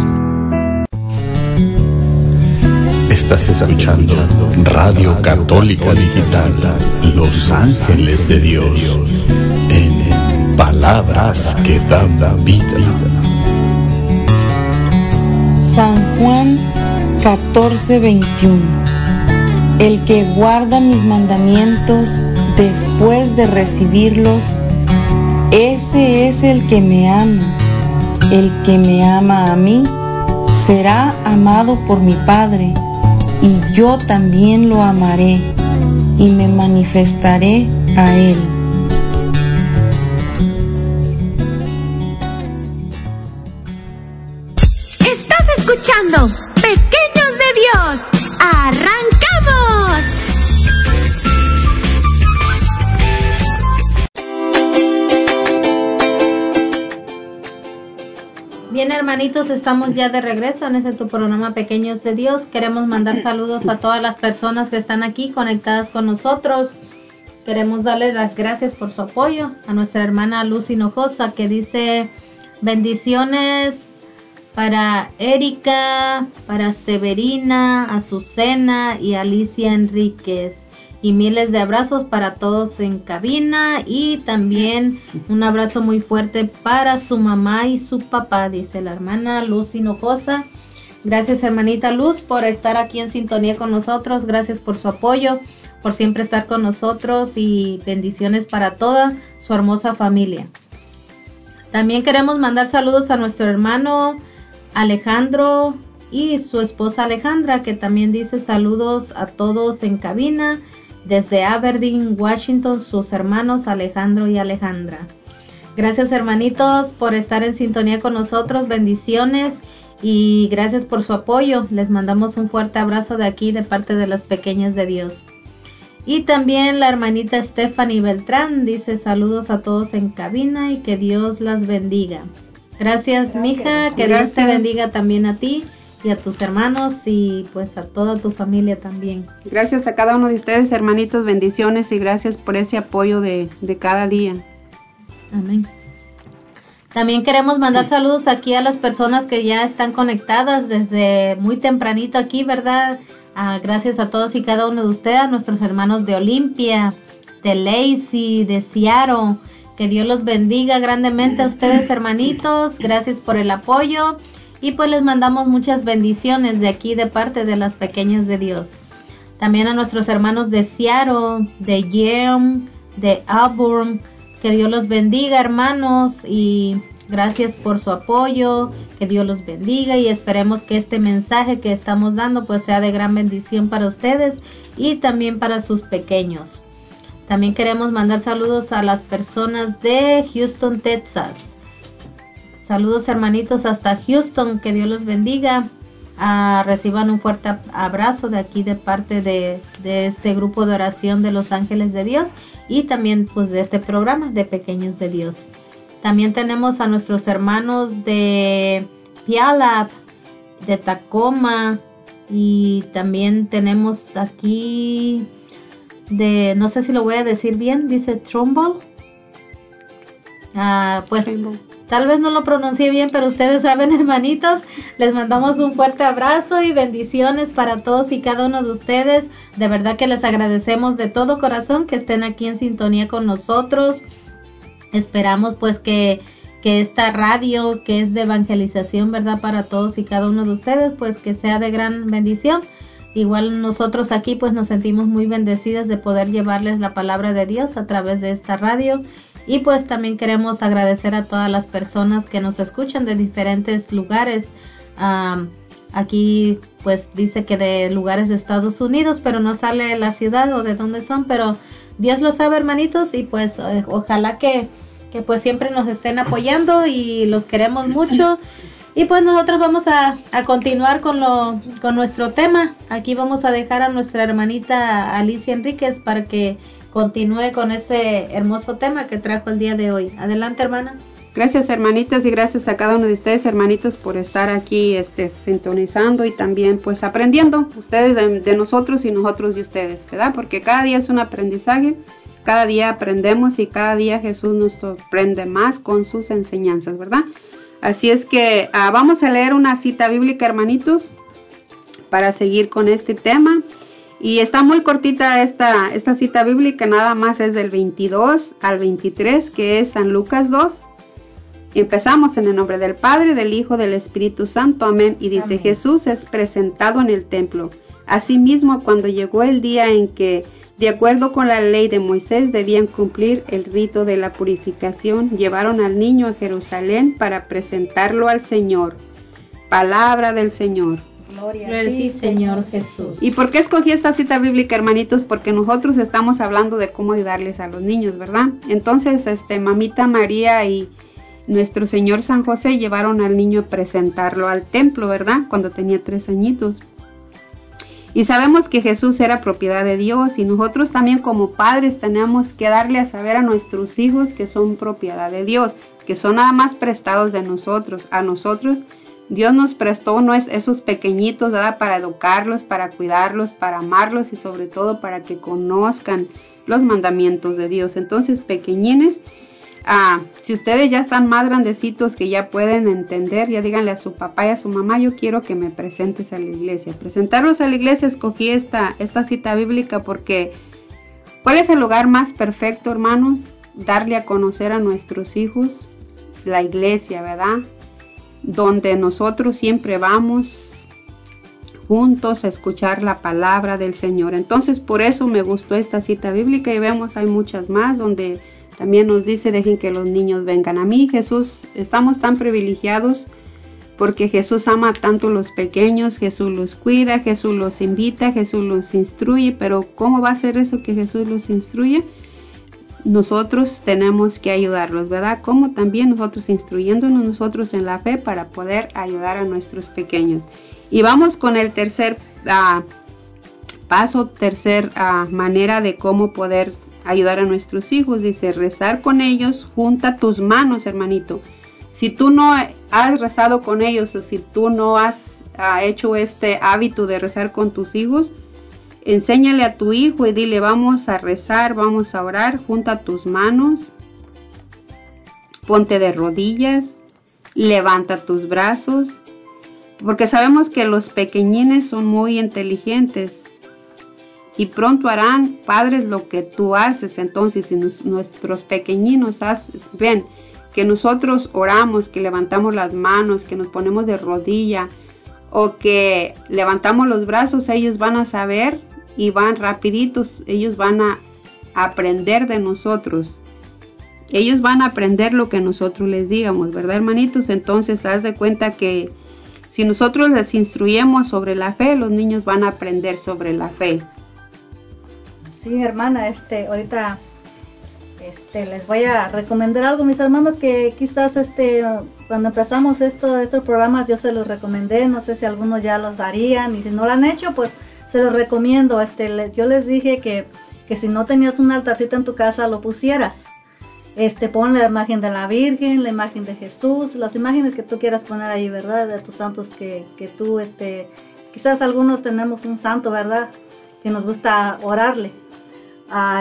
Estás escuchando Radio Católica Digital, Los Ángeles de Dios, en palabras que dan vida. San Juan 14:21 El que guarda mis mandamientos después de recibirlos, ese es el que me ama. El que me ama a mí será amado por mi Padre, y yo también lo amaré y me manifestaré a él. Estás escuchando hermanitos, estamos ya de regreso en este tu programa Pequeños de Dios. Queremos mandar [coughs] saludos a todas las personas que están aquí conectadas con nosotros. Queremos darles las gracias por su apoyo a nuestra hermana Luz Hinojosa que dice bendiciones para Erika, para Severina, Azucena y Alicia Enríquez. Y miles de abrazos para todos en cabina y también un abrazo muy fuerte para su mamá y su papá, dice la hermana Luz Hinojosa. Gracias hermanita Luz por estar aquí en sintonía con nosotros, gracias por su apoyo, por siempre estar con nosotros y bendiciones para toda su hermosa familia. También queremos mandar saludos a nuestro hermano Alejandro y su esposa Alejandra, que también dice saludos a todos en cabina. Desde Aberdeen, Washington, sus hermanos Alejandro y Alejandra. Gracias hermanitos por estar en sintonía con nosotros. Bendiciones y gracias por su apoyo. Les mandamos un fuerte abrazo de aquí de parte de las pequeñas de Dios. Y también la hermanita Stephanie Beltrán dice saludos a todos en cabina y que Dios las bendiga. Gracias, mija, que Dios te bendiga también a ti y a tus hermanos y pues a toda tu familia también. Gracias a cada uno de ustedes, hermanitos, bendiciones y gracias por ese apoyo de, de cada día. Amén. También queremos mandar saludos aquí a las personas que ya están conectadas desde muy tempranito aquí, ¿verdad? Ah, gracias a todos y cada uno de ustedes, a nuestros hermanos de Olimpia, de Lacey, de Seattle. Que Dios los bendiga grandemente a ustedes, hermanitos. Gracias por el apoyo. Y pues les mandamos muchas bendiciones de aquí, de parte de las pequeñas de Dios. También a nuestros hermanos de Seattle, de Yale, de Auburn. Que Dios los bendiga, hermanos, y gracias por su apoyo. Que Dios los bendiga y esperemos que este mensaje que estamos dando pues sea de gran bendición para ustedes y también para sus pequeños. También queremos mandar saludos a las personas de Houston, Texas. Saludos hermanitos hasta Houston, que Dios los bendiga. Ah, reciban un fuerte ab- abrazo de aquí de parte de, de este grupo de oración de los ángeles de Dios y también pues de este programa de pequeños de Dios. También tenemos a nuestros hermanos de Pialap, de Tacoma y también tenemos aquí de, no sé si lo voy a decir bien, dice Trumbull. Ah, pues tal vez no lo pronuncié bien, pero ustedes saben, [laughs] hermanitos, les mandamos un fuerte abrazo y bendiciones para todos y cada uno de ustedes. De verdad que les agradecemos de todo corazón que estén aquí en sintonía con nosotros. Esperamos pues que que esta radio que es de evangelización, ¿verdad? Para todos y cada uno de ustedes, pues que sea de gran bendición. Igual nosotros aquí pues nos sentimos muy bendecidas de poder llevarles la palabra de Dios a través de esta radio. Y pues también queremos agradecer a todas las personas que nos escuchan de diferentes lugares. aquí pues dice que de lugares de Estados Unidos, pero no sale la ciudad o de dónde son, pero Dios lo sabe hermanitos y pues eh, ojalá que que pues siempre nos estén apoyando y los queremos mucho. Y pues nosotros vamos a, continuar con, lo, con nuestro tema. Aquí vamos a dejar a nuestra hermanita Alicia Enríquez para que continúe con ese hermoso tema que trajo el día de hoy. Adelante, hermana. Gracias, hermanitas, y gracias a cada uno de ustedes, hermanitos, por estar aquí este, sintonizando y también pues aprendiendo, ustedes de, nosotros y nosotros de ustedes, ¿verdad? Porque cada día es un aprendizaje cada día aprendemos y cada día Jesús nos sorprende más con sus enseñanzas, ¿verdad? Así es que ah, vamos a leer una cita bíblica, hermanitos, para seguir con este tema. Y está muy cortita esta, esta cita bíblica, nada más es del 22 al 23, que es San Lucas 2. empezamos en el nombre del Padre, del Hijo, del Espíritu Santo. Amén. Y dice, Jesús es presentado en el templo. Asimismo, cuando llegó el día en que de acuerdo con la ley de Moisés, debían cumplir el rito de la purificación. Llevaron al niño a Jerusalén para presentarlo al Señor. Palabra del Señor. Gloria a ti, Señor Jesús. ¿Y por qué escogí esta cita bíblica, hermanitos? Porque nosotros estamos hablando de cómo ayudarles a los niños, ¿verdad? Entonces, este, mamita María y nuestro Señor San José llevaron al niño a presentarlo al templo, ¿verdad? Cuando tenía tres añitos. Y sabemos que Jesús era propiedad de Dios y nosotros también como padres tenemos que darle a saber a nuestros hijos que son propiedad de Dios, que son nada más prestados de nosotros. A nosotros Dios nos prestó esos pequeñitos para educarlos, para cuidarlos, para amarlos y sobre todo para que conozcan los mandamientos de Dios. Entonces, pequeñines, Ah, si ustedes ya están más grandecitos que ya pueden entender, ya díganle a su papá y a su mamá, yo quiero que me presentes a la iglesia. Presentarlos a la iglesia, escogí esta, esta cita bíblica porque ¿cuál es el lugar más perfecto, hermanos? Darle a conocer a nuestros hijos la iglesia, ¿verdad? Donde nosotros siempre vamos juntos a escuchar la palabra del Señor. Entonces, por eso me gustó esta cita bíblica y vemos hay muchas más donde también nos dice, dejen que los niños vengan a mí. Jesús, estamos tan privilegiados porque Jesús ama tanto los pequeños, Jesús los cuida, Jesús los invita, Jesús los instruye, pero ¿cómo va a ser eso que Jesús los instruye? Nosotros tenemos que ayudarlos, ¿verdad? Como también nosotros instruyéndonos nosotros en la fe para poder ayudar a nuestros pequeños. Y vamos con el tercer ah, paso, tercer ah, manera de cómo poder ayudar a nuestros hijos, dice, rezar con ellos, junta tus manos, hermanito. Si tú no has rezado con ellos o si tú no has hecho este hábito de rezar con tus hijos, enséñale a tu hijo y dile, vamos a rezar, vamos a orar, junta tus manos, ponte de rodillas, levanta tus brazos, porque sabemos que los pequeñines son muy inteligentes y pronto harán padres lo que tú haces. Entonces, si nuestros pequeñinos ven que nosotros oramos, que levantamos las manos, que nos ponemos de rodilla o que levantamos los brazos, ellos van a saber y van rapiditos, ellos van a aprender de nosotros. Ellos van a aprender lo que nosotros les digamos, ¿verdad, hermanitos? Entonces, haz de cuenta que si nosotros les instruyemos sobre la fe, los niños van a aprender sobre la fe. Sí, hermana, este, ahorita este, les voy a recomendar algo, mis hermanos, que quizás este, cuando empezamos esto, estos programas yo se los recomendé, no sé si algunos ya los harían y si no lo han hecho, pues se los recomiendo. Este, yo les dije que, que si no tenías un altarcito en tu casa, lo pusieras. Este, pon la imagen de la Virgen, la imagen de Jesús, las imágenes que tú quieras poner ahí, ¿verdad? De tus santos que, que tú, este, quizás algunos tenemos un santo, ¿verdad? Que nos gusta orarle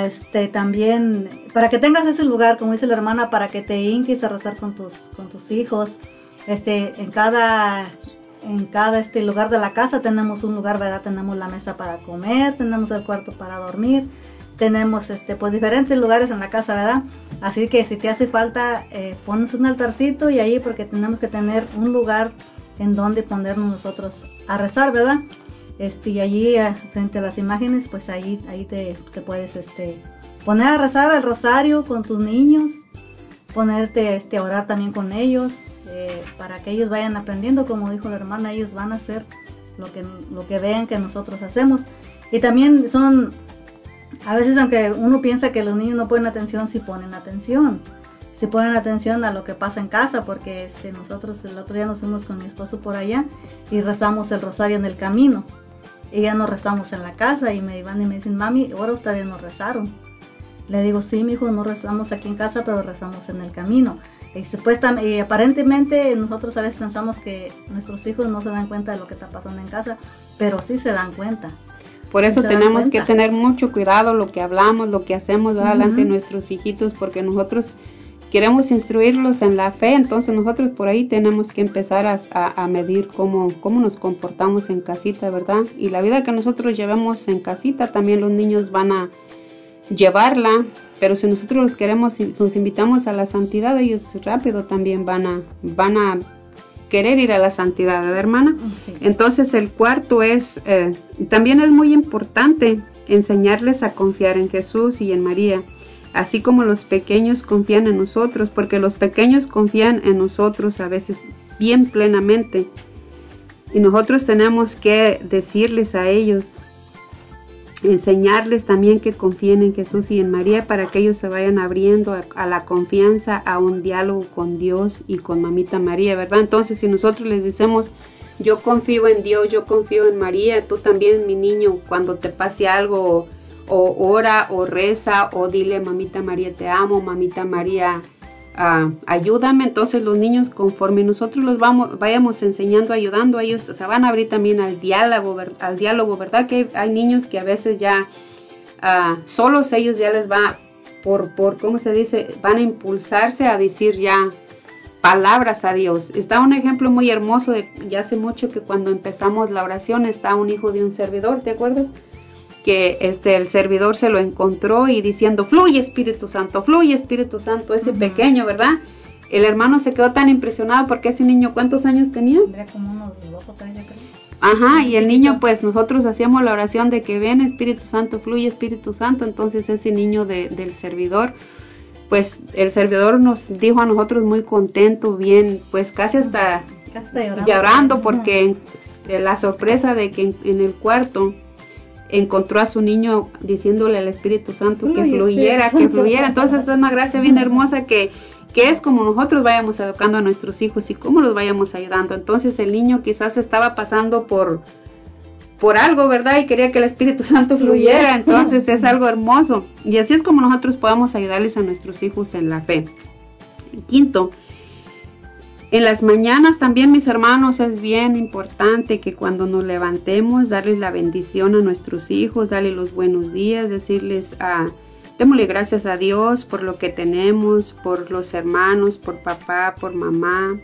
este también para que tengas ese lugar como dice la hermana para que te inques a rezar con tus con tus hijos. Este en cada en cada este lugar de la casa tenemos un lugar verdad tenemos la mesa para comer tenemos el cuarto para dormir tenemos este pues diferentes lugares en la casa verdad Así que si te hace falta, eh, pones un altarcito y ahí porque tenemos que tener un lugar en donde ponernos nosotros a rezar, ¿verdad? Este, y allí eh, frente a las imágenes, pues ahí, ahí te, te puedes este, poner a rezar el rosario con tus niños, ponerte este, a orar también con ellos, eh, para que ellos vayan aprendiendo, como dijo la hermana, ellos van a hacer lo que, lo que vean que nosotros hacemos. Y también son, a veces aunque uno piensa que los niños no ponen atención, sí ponen atención. Si ponen atención a lo que pasa en casa, porque este, nosotros el otro día nos fuimos con mi esposo por allá y rezamos el rosario en el camino. Y ya nos rezamos en la casa y me van y me dicen, mami, ahora ustedes nos rezaron. Le digo, sí, mi hijo, no rezamos aquí en casa, pero rezamos en el camino. Y, supuestamente, y aparentemente nosotros a veces pensamos que nuestros hijos no se dan cuenta de lo que está pasando en casa, pero sí se dan cuenta. Por eso tenemos que tener mucho cuidado lo que hablamos, lo que hacemos delante de nuestros hijitos, porque nosotros queremos instruirlos en la fe, entonces nosotros por ahí tenemos que empezar a, a, medir cómo, cómo nos comportamos en casita, ¿verdad? Y la vida que nosotros llevemos en casita, también los niños van a llevarla, pero si nosotros los queremos, los invitamos a la santidad, ellos rápido también van a, van a querer ir a la santidad, ¿verdad, hermana? Entonces el cuarto es, eh, también es muy importante enseñarles a confiar en Jesús y en María, así como los pequeños confían en nosotros, porque los pequeños confían en nosotros a veces bien plenamente. Y nosotros tenemos que decirles a ellos, enseñarles también que confíen en Jesús y en María para que ellos se vayan abriendo a, la confianza, a un diálogo con Dios y con Mamita María, ¿verdad? Entonces, si nosotros les decimos, yo confío en Dios, yo confío en María, tú también, mi niño, cuando te pase algo, o, ora, o reza, o dile, Mamita María, te amo, Mamita María, ayúdame. Entonces los niños, conforme nosotros los vamos, vayamos enseñando, ayudando a ellos, se van a abrir también al diálogo, al diálogo, ¿verdad? Que hay niños que a veces ya uh, solos ellos ya les va por, por, ¿cómo se dice? Van a impulsarse a decir ya palabras a Dios. Está un ejemplo muy hermoso de ya hace mucho que cuando empezamos la oración está un hijo de un servidor, ¿te acuerdas? Que este el servidor se lo encontró y diciendo, fluye Espíritu Santo, fluye Espíritu Santo, ese pequeño, ¿verdad? El hermano se quedó tan impresionado porque ese niño, ¿cuántos años tenía? como unos dos o tres, creo. Ajá, y el niño, pues nosotros hacíamos la oración de que ven Espíritu Santo, fluye Espíritu Santo, entonces ese niño del servidor, pues el servidor nos dijo a nosotros muy contento, bien, pues casi hasta, llorando. porque la sorpresa de que en el cuarto encontró a su niño diciéndole al Espíritu Santo que fluyera, que fluyera. Entonces es una gracia bien hermosa que, que es como nosotros vayamos educando a nuestros hijos y cómo los vayamos ayudando. Entonces el niño quizás estaba pasando por, por algo, ¿verdad? Y quería que el Espíritu Santo fluyera. Entonces es algo hermoso. Y así es como nosotros podemos ayudarles a nuestros hijos en la fe. Quinto, en las mañanas también, mis hermanos, es bien importante que cuando nos levantemos, darles la bendición a nuestros hijos, darles los buenos días, decirles a... Ah, démosle gracias a Dios por lo que tenemos, por los hermanos, por papá, por mamá,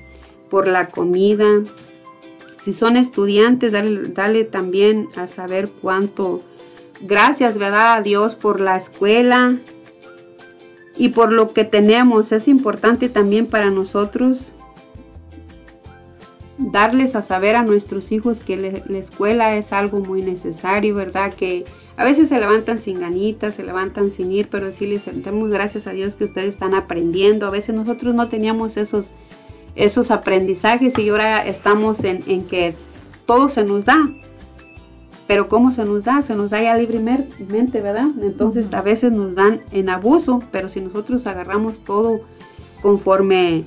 por la comida. Si son estudiantes, dale, también a saber cuánto. Gracias, ¿verdad? A Dios por la escuela y por lo que tenemos. Es importante también para nosotros darles a saber a nuestros hijos que la escuela es algo muy necesario, ¿verdad? Que a veces se levantan sin ganitas, se levantan sin ir, pero sí les damos gracias a Dios que ustedes están aprendiendo. A veces nosotros no teníamos esos, esos aprendizajes y ahora estamos en, en que todo se nos da. Pero ¿cómo se nos da? Se nos da ya libremente, ¿verdad? Entonces a veces nos dan en abuso, pero si nosotros agarramos todo conforme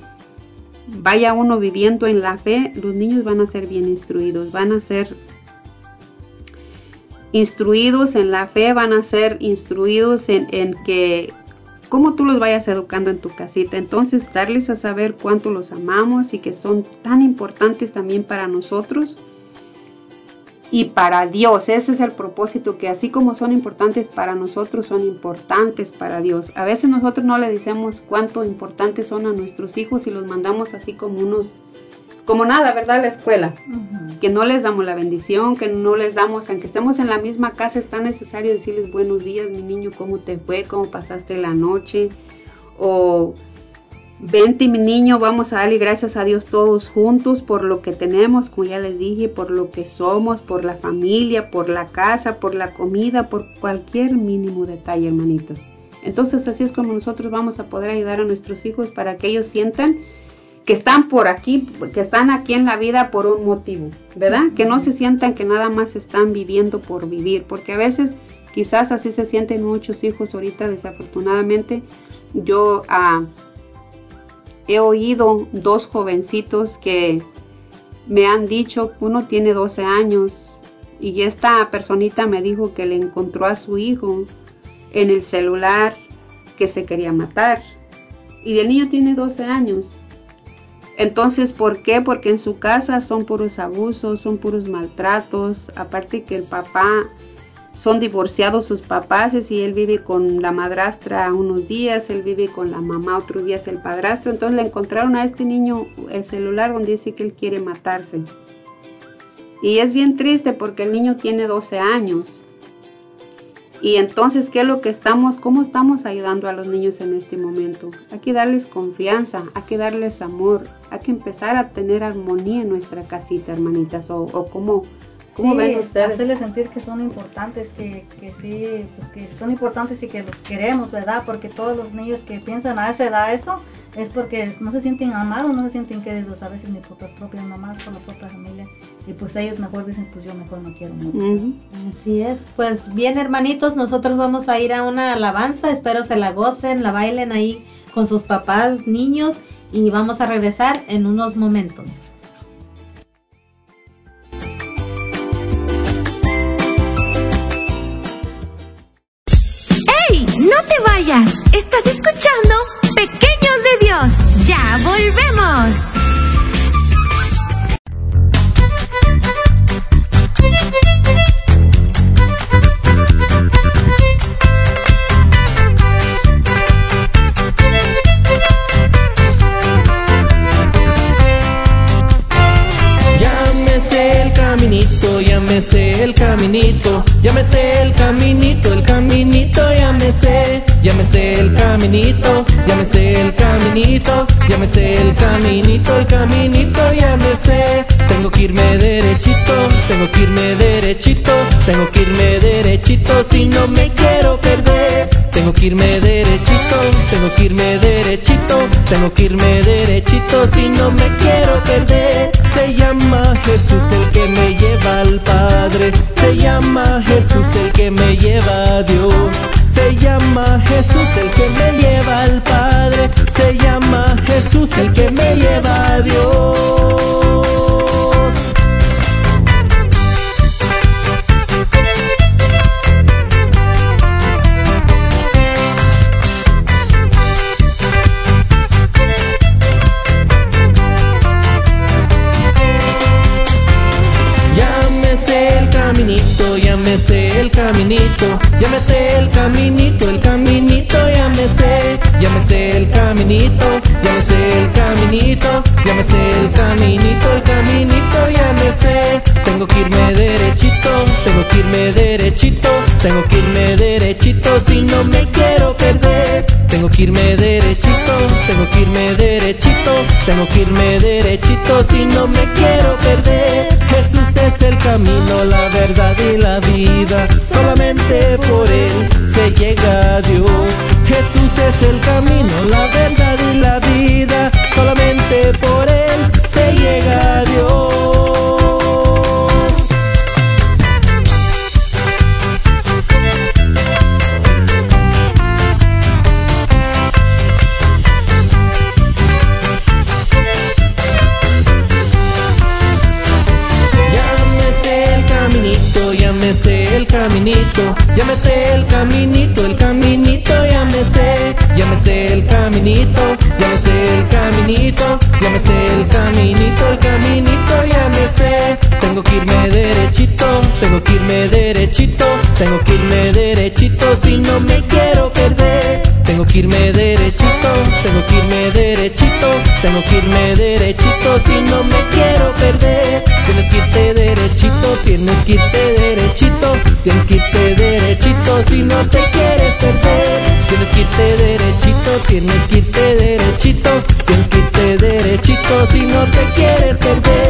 vaya uno viviendo en la fe, los niños van a ser bien instruidos, van a ser instruidos en la fe, van a ser instruidos en, en que cómo tú los vayas educando en tu casita. Entonces, darles a saber cuánto los amamos y que son tan importantes también para nosotros y para Dios. Ese es el propósito, que así como son importantes para nosotros, son importantes para Dios. A veces nosotros no le decimos cuánto importantes son a nuestros hijos y los mandamos así como unos, como nada, ¿verdad? La escuela. Que no les damos la bendición, que no les damos, aunque estemos en la misma casa, es tan necesario decirles buenos días, mi niño, cómo te fue, cómo pasaste la noche. o vente mi niño, vamos a darle gracias a Dios todos juntos por lo que tenemos, como ya les dije, por lo que somos, por la familia, por la casa, por la comida, por cualquier mínimo detalle, hermanitos. Entonces así es como nosotros vamos a poder ayudar a nuestros hijos para que ellos sientan que están por aquí, que están aquí en la vida por un motivo, ¿verdad? Que no se sientan que nada más están viviendo por vivir, porque a veces quizás así se sienten muchos hijos ahorita desafortunadamente. Yo ah, he oído dos jovencitos que me han dicho, uno tiene 12 años y esta personita me dijo que le encontró a su hijo en el celular que se quería matar. Y el niño tiene 12 años. Entonces, ¿por qué? Porque en su casa son puros abusos, son puros maltratos. Aparte que el papá son divorciados sus papás y él vive con la madrastra unos días, él vive con la mamá otros días el padrastro. Entonces le encontraron a este niño el celular donde dice que él quiere matarse. Y es bien triste porque el niño tiene 12 años. Y entonces, ¿qué es lo que estamos, cómo estamos ayudando a los niños en este momento? Hay que darles confianza, hay que darles amor, hay que empezar a tener armonía en nuestra casita, hermanitas, o, o cómo, ¿Cómo ven ustedes? Hacerles sentir que son importantes, que, que sí, pues que son importantes y que los queremos, ¿verdad? Porque todos los niños que piensan a esa edad eso, es porque no se sienten amados, no se sienten queridos a veces ni por las propias mamás, por la propia familia. Y pues ellos mejor dicen, pues yo mejor no quiero mucho. Así es. Pues bien, hermanitos, nosotros vamos a ir a una alabanza. Espero se la gocen, la bailen ahí con sus papás, niños. Y vamos a regresar en unos momentos. Estás escuchando Pequeños de Dios. ¡Ya volvemos! Caminito, llámese el caminito, llámese el caminito, el caminito, llámese, llámese el caminito, llámese el caminito, llámese el caminito, el caminito, llámese. Tengo que irme derechito, tengo que irme derechito, tengo que irme derechito si no me quiero perder. Tengo que irme derechito, tengo que irme derechito, tengo que irme derechito si no me quiero perder. Se llama Jesús el que me lleva al Se llama Jesús el que me lleva a Dios. Se llama Jesús el que me lleva al Padre, se llama Jesús el que me lleva a Dios. Verdad y la vida. Solamente por él se llega a Dios. Jesús es el camino, tienes que irte derechito, tienes que irte derechito si no te quieres perder. Tienes que irte derechito, tienes que irte derechito, tienes que irte derechito si no te quieres perder.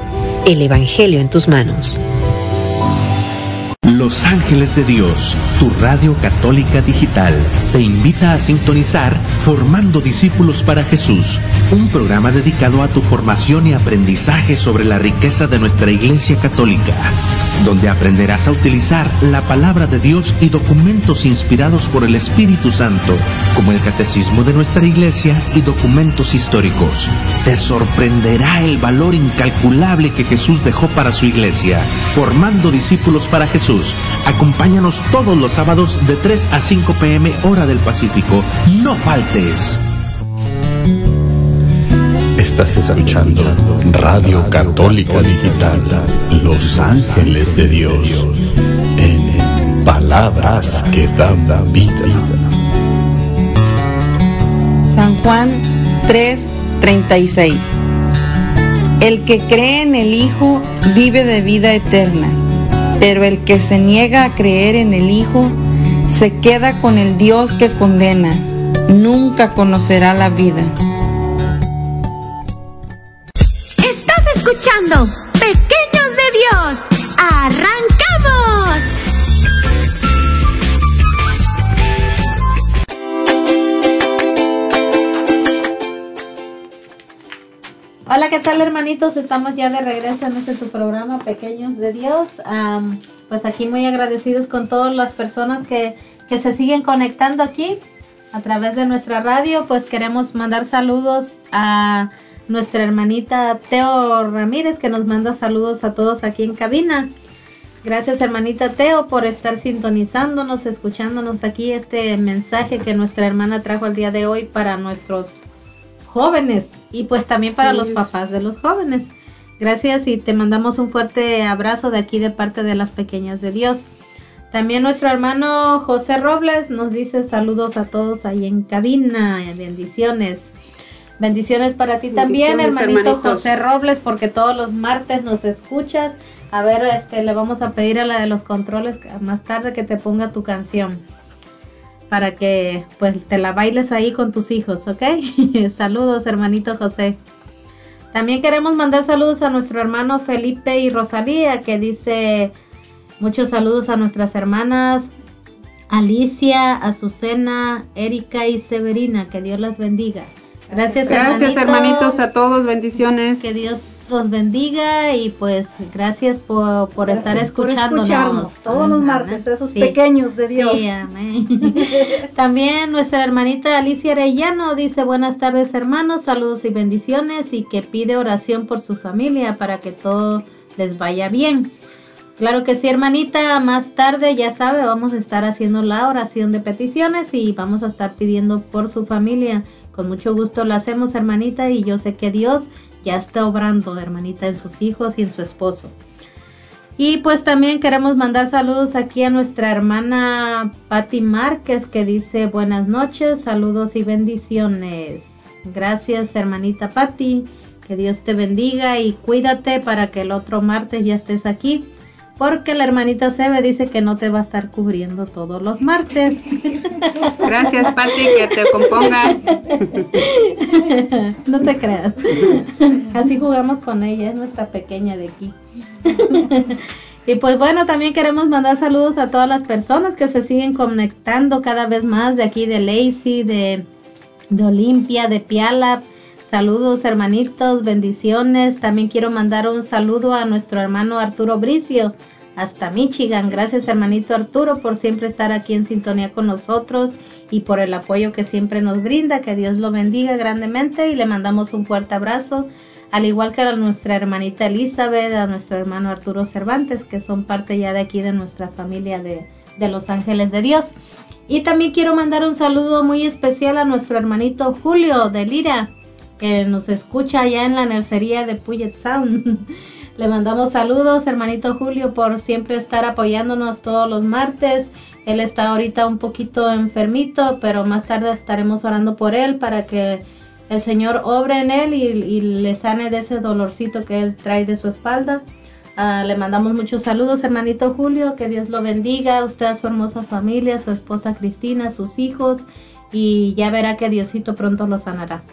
El Evangelio en tus manos. Los Ángeles de Dios, tu radio católica digital, te invita a sintonizar Formando Discípulos para Jesús, un programa dedicado a tu formación y aprendizaje sobre la riqueza de nuestra Iglesia Católica, donde aprenderás a utilizar la palabra de Dios y documentos inspirados por el Espíritu Santo, como el Catecismo de nuestra Iglesia y documentos históricos. Te sorprenderá el valor incalculable que Jesús dejó para su Iglesia, formando discípulos para Jesús. Acompáñanos todos los sábados de 3 a 5 pm hora del Pacífico. No faltes. Estás escuchando Radio Católica Digital, Los Ángeles de Dios, en palabras que dan vida. San Juan 3:36 El que cree en el Hijo vive de vida eterna, pero el que se niega a creer en el Hijo se queda con el Dios que condena, nunca conocerá la vida. Pequeños de Dios. ¡Arrancamos! Hola, ¿qué tal hermanitos? Estamos ya de regreso en este tu programa Pequeños de Dios. Pues aquí muy agradecidos con todas las personas que, que se siguen conectando aquí a través de nuestra radio. Pues queremos mandar saludos a nuestra hermanita Teo Ramírez que nos manda saludos a todos aquí en cabina. Gracias hermanita Teo por estar sintonizándonos, escuchándonos aquí este mensaje que nuestra hermana trajo el día de hoy para nuestros jóvenes y pues también para los papás de los jóvenes. Gracias y te mandamos un fuerte abrazo de aquí de parte de las pequeñas de Dios. También nuestro hermano José Robles nos dice saludos a todos ahí en cabina, bendiciones. Bendiciones para ti también, hermanito hermanitos. José Robles, porque todos los martes nos escuchas. A ver, este, le vamos a pedir a la de los controles más tarde que te ponga tu canción para que pues te la bailes ahí con tus hijos, ¿ok? [laughs] saludos, hermanito José. También queremos mandar saludos a nuestro hermano Felipe y Rosalía, que dice muchos saludos a nuestras hermanas Alicia, Azucena, Erika y Severina. Que Dios las bendiga. Gracias, Gracias, hermanito. hermanitos, a todos. Bendiciones. Que Dios los bendiga y pues gracias por, por estar por escuchándonos. escucharnos todos los martes, esos Sí. pequeños de Dios. Sí, amén. [laughs] También nuestra hermanita Alicia Arellano dice buenas tardes hermanos, saludos y bendiciones y que pide oración por su familia para que todo les vaya bien. Claro que sí, hermanita, más tarde ya sabe, vamos a estar haciendo la oración de peticiones y vamos a estar pidiendo por su familia. Con mucho gusto lo hacemos, hermanita, y yo sé que Dios ya está obrando, hermanita, en sus hijos y en su esposo. Y pues también queremos mandar saludos aquí a nuestra hermana Patti Márquez que dice buenas noches, saludos y bendiciones. Gracias hermanita Patti, que Dios te bendiga y cuídate para que el otro martes ya estés aquí. Porque la hermanita Sebe dice que no te va a estar cubriendo todos los martes. [laughs] Gracias, Pati, que te compongas. [laughs] no te creas. Así jugamos con ella, es nuestra pequeña de aquí. [laughs] y pues bueno, también queremos mandar saludos a todas las personas que se siguen conectando cada vez más de aquí de Lacey, de, de Olimpia, de Piala. Saludos hermanitos, bendiciones. También quiero mandar un saludo a nuestro hermano Arturo Bricio hasta Michigan. Gracias hermanito Arturo por siempre estar aquí en sintonía con nosotros y por el apoyo que siempre nos brinda. Que Dios lo bendiga grandemente y le mandamos un fuerte abrazo. Al igual que a nuestra hermanita Elizabeth, a nuestro hermano Arturo Cervantes, que son parte ya de aquí de nuestra familia de, de Los Ángeles de Dios. Y también quiero mandar un saludo muy especial a nuestro hermanito Julio de Lira, que nos escucha allá en la nercería de Puget Sound. [laughs] Le mandamos saludos, hermanito Julio, por siempre estar apoyándonos todos los martes. Él está ahorita un poquito enfermito, pero más tarde estaremos orando por él para que el Señor obre en él y, le sane de ese dolorcito que él trae de su espalda. Ah, le mandamos muchos saludos, hermanito Julio, que Dios lo bendiga, usted su hermosa familia, su esposa Cristina, sus hijos, y ya verá que Diosito pronto lo sanará.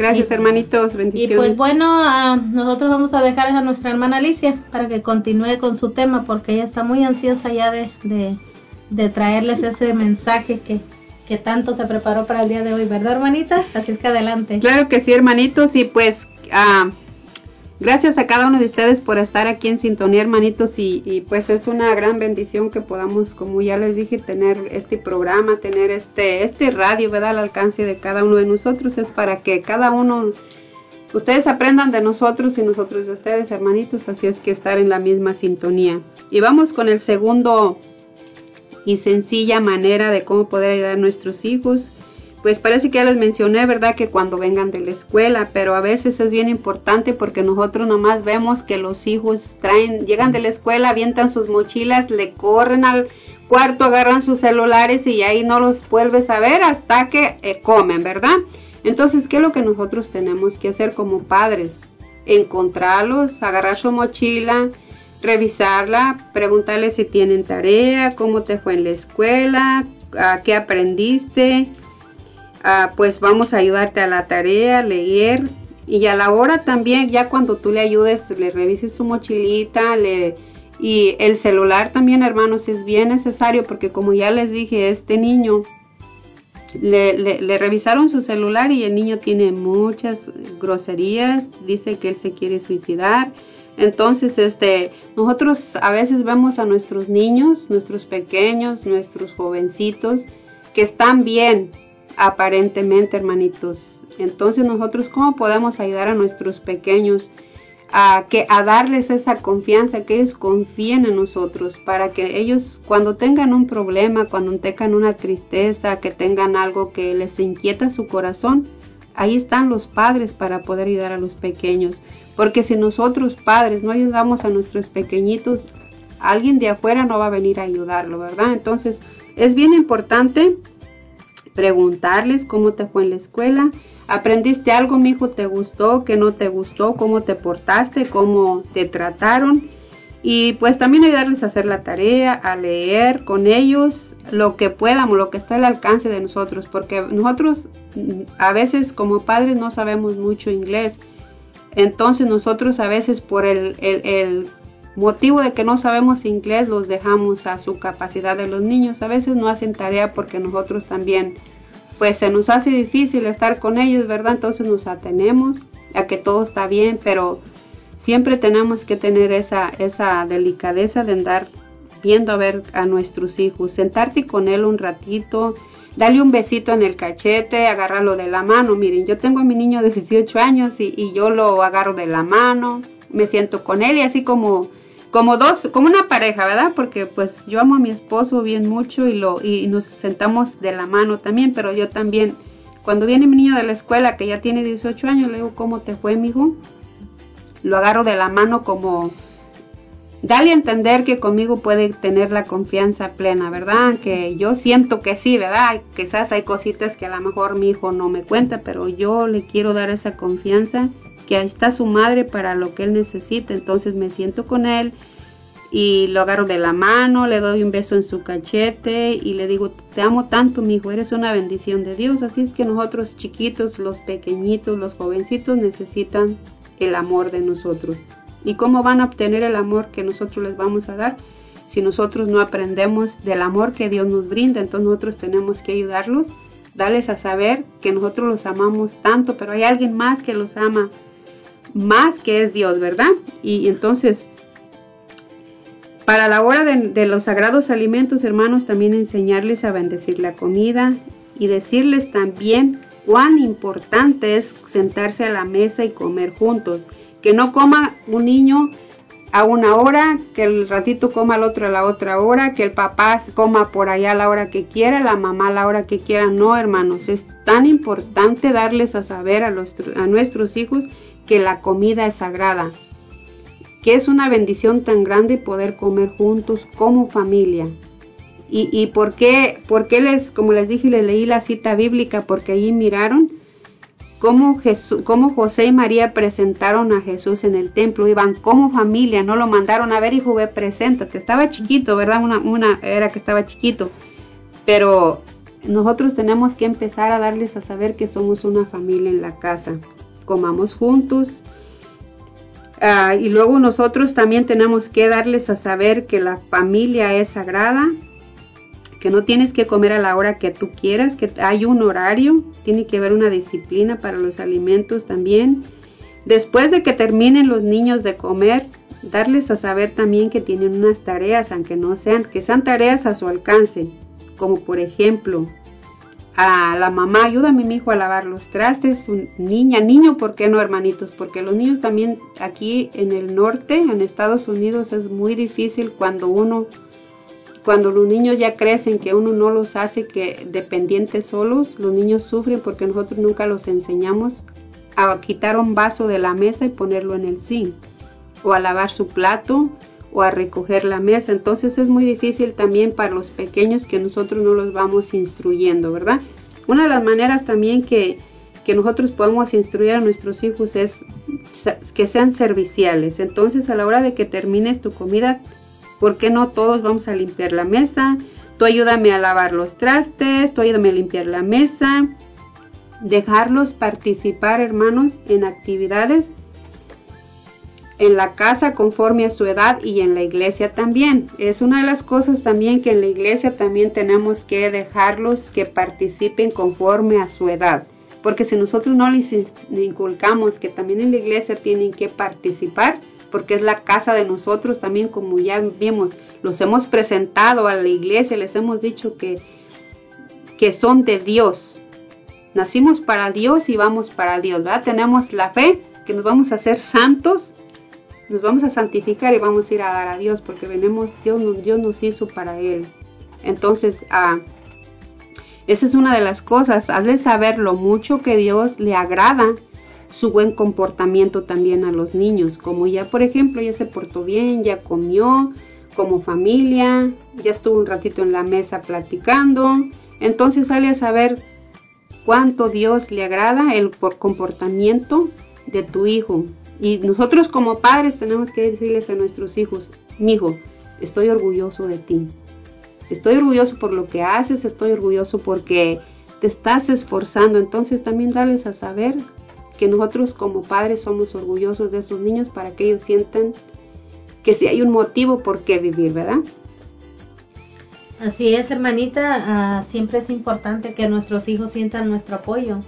Gracias, hermanitos. Bendiciones. Y pues bueno, ah, nosotros vamos a dejar a nuestra hermana Alicia para que continúe con su tema porque ella está muy ansiosa ya de, de, traerles ese mensaje que, que tanto se preparó para el día de hoy, ¿verdad, hermanita? Así es que adelante. Claro que sí, hermanitos. Y pues ah, Gracias a cada uno de ustedes por estar aquí en sintonía, hermanitos, y, pues es una gran bendición que podamos, como ya les dije, tener este programa, tener este, este radio, ¿verdad? Al alcance de cada uno de nosotros, es para que cada uno, ustedes aprendan de nosotros y nosotros de ustedes, hermanitos, así es que estar en la misma sintonía. Y vamos con el segundo y sencilla manera de cómo poder ayudar a nuestros hijos pues parece que ya les mencioné, ¿verdad? Que cuando vengan de la escuela, pero a veces es bien importante porque nosotros nomás vemos que los hijos traen, llegan de la escuela, avientan sus mochilas, le corren al cuarto, agarran sus celulares y ahí no los vuelves a ver hasta que eh, comen, ¿verdad? Entonces, ¿qué es lo que nosotros tenemos que hacer como padres? Encontrarlos, agarrar su mochila, revisarla, preguntarles si tienen tarea, cómo te fue en la escuela, qué aprendiste, Ah, pues vamos a ayudarte a la tarea, leer y a la hora también, ya cuando tú le ayudes, le revises tu mochilita, le, y el celular también, hermanos, es bien necesario porque como ya les dije, este niño le, revisaron su celular y el niño tiene muchas groserías, dice que él se quiere suicidar. Entonces, este, nosotros a veces vemos a nuestros niños, nuestros pequeños, nuestros jovencitos, que están bien, aparentemente, hermanitos. Entonces nosotros cómo podemos ayudar a nuestros pequeños a que a darles esa confianza, que ellos confíen en nosotros, para que ellos cuando tengan un problema, cuando tengan una tristeza, que tengan algo que les inquieta su corazón, ahí están los padres para poder ayudar a los pequeños. Porque si nosotros padres no ayudamos a nuestros pequeñitos, alguien de afuera no va a venir a ayudarlo, ¿verdad? Entonces es bien importante preguntarles cómo te fue en la escuela. ¿Aprendiste algo, mi hijo? ¿Te gustó? ¿Qué no te gustó? ¿Cómo te portaste? ¿Cómo te trataron? Y pues también ayudarles a hacer la tarea, a leer con ellos lo que podamos, lo que está al alcance de nosotros, porque nosotros mm, a veces como padres no sabemos mucho inglés. Entonces nosotros a veces por el, el motivo de que no sabemos inglés los dejamos a su capacidad de los niños. A veces no hacen tarea porque nosotros también, pues se nos hace difícil estar con ellos, ¿verdad? Entonces nos atenemos a que todo está bien, pero siempre tenemos que tener esa, esa delicadeza de andar viendo a ver a nuestros hijos, sentarte con él un ratito, darle un besito en el cachete, agarrarlo de la mano. Miren, yo tengo a mi niño de 18 años y, y yo lo agarro de la mano, me siento con él y así como como dos, como una pareja, ¿verdad? Porque pues yo amo a mi esposo bien mucho y lo y nos sentamos de la mano también, pero yo también cuando viene mi niño de la escuela que ya tiene 18 años, le digo, "¿Cómo te fue, mijo?" Lo agarro de la mano como dale a entender que conmigo puede tener la confianza plena, ¿verdad? Que yo siento que sí, ¿verdad? Quizás hay cositas que a lo mejor mi hijo no me cuenta, pero yo le quiero dar esa confianza que ahí está su madre para lo que él necesita. Entonces me siento con él y lo agarro de la mano, le doy un beso en su cachete y le digo, te amo tanto, mi hijo, eres una bendición de Dios. Así es que nosotros chiquitos, los pequeñitos, los jovencitos necesitan el amor de nosotros. ¿Y cómo van a obtener el amor que nosotros les vamos a dar? Si nosotros no aprendemos del amor que Dios nos brinda, entonces nosotros tenemos que ayudarlos, darles a saber que nosotros los amamos tanto, pero hay alguien más que los ama más que es Dios, ¿verdad? Y entonces, Para la hora de, los sagrados alimentos, hermanos, también enseñarles a bendecir la comida y decirles también cuán importante es sentarse a la mesa y comer juntos. Que no coma un niño a una hora, que el ratito coma al otro a la otra hora, que el papá coma por allá a la hora que quiera, la mamá a la hora que quiera. No, hermanos, es tan importante darles a saber a, los, a nuestros hijos que la comida es sagrada, que es una bendición tan grande poder comer juntos como familia. ¿Y, y por, qué, por qué les, como les dije, les leí la cita bíblica? Porque allí miraron cómo, Jesús, cómo José y María presentaron a Jesús en el templo, iban como familia, no lo mandaron a ver, hijo, ve, preséntate. Estaba chiquito, ¿verdad? Una, una era que estaba chiquito. Pero nosotros tenemos que empezar a darles a saber que somos una familia en la casa. Comamos juntos. Uh, y luego nosotros también tenemos que darles a saber que la familia es sagrada, que no tienes que comer a la hora que tú quieras, que hay un horario, tiene que haber una disciplina para los alimentos también. Después de que terminen los niños de comer, darles a saber también que tienen unas tareas, aunque no sean, que sean tareas a su alcance, como por ejemplo, a la mamá, ayúdame mi hijo a lavar los trastes, niña, niño, ¿por qué no hermanitos? Porque los niños también aquí en el norte, en Estados Unidos, es muy difícil cuando uno cuando los niños ya crecen, que uno no los hace que dependientes solos, los niños sufren porque nosotros nunca los enseñamos a quitar un vaso de la mesa y ponerlo en el zinc, o a lavar su plato, o a recoger la mesa. Entonces es muy difícil también para los pequeños que nosotros no los vamos instruyendo, ¿verdad? Una de las maneras también que, que nosotros podemos instruir a nuestros hijos es que sean serviciales. Entonces a la hora de que termines tu comida, ¿Por qué no todos vamos a limpiar la mesa? Tú ayúdame a lavar los trastes, tú ayúdame a limpiar la mesa. Dejarlos participar, hermanos, en actividades en la casa conforme a su edad y en la iglesia también. Es una de las cosas también que en la iglesia también tenemos que dejarlos que participen conforme a su edad. Porque si nosotros no les inculcamos que también en la iglesia tienen que participar, porque es la casa de nosotros también, como ya vimos, los hemos presentado a la iglesia, les hemos dicho que, que son de Dios. Nacimos para Dios y vamos para Dios, ¿verdad? Tenemos la fe que nos vamos a hacer santos, nos vamos a santificar y vamos a ir a dar a Dios, porque venimos, Dios, Dios nos hizo para Él. Entonces, ah, esa es una de las cosas, hazle saber lo mucho que Dios le agrada su buen comportamiento también a los niños, como ya por ejemplo ya se portó bien, ya comió como familia, ya estuvo un ratito en la mesa platicando, entonces sale a saber cuánto Dios le agrada el comportamiento de tu hijo. Y nosotros como padres tenemos que decirles a nuestros hijos, mi hijo, estoy orgulloso de ti. Estoy orgulloso por lo que haces, estoy orgulloso porque te estás esforzando. Entonces también darles a saber que nosotros como padres somos orgullosos de esos niños para que ellos sientan que si hay un motivo por qué vivir, ¿verdad? Así es, hermanita, uh, siempre es importante que nuestros hijos sientan nuestro apoyo.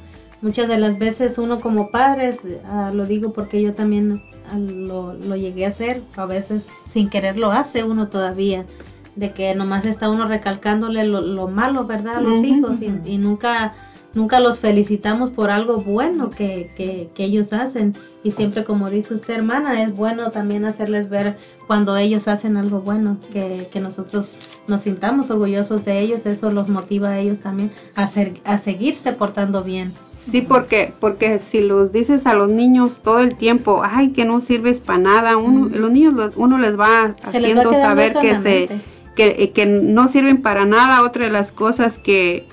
Muchas de las veces uno como padres, uh, lo digo porque yo también uh, lo, lo, llegué a hacer, a veces sin querer lo hace uno todavía, de que nomás está uno recalcándole lo, lo malo, ¿verdad? A los uh -huh. hijos y, y nunca nunca los felicitamos por algo bueno que, que, que, ellos hacen. Y siempre, como dice usted, hermana, es bueno también hacerles ver cuando ellos hacen algo bueno, que, que nosotros nos sintamos orgullosos de ellos. Eso los motiva a ellos también a, ser, a seguirse portando bien. Sí, porque, porque si los dices a los niños todo el tiempo, ay, que no sirves para nada, uno, los niños, uno les va se haciendo les va saber que, se, que, que no sirven para nada. Otra de las cosas que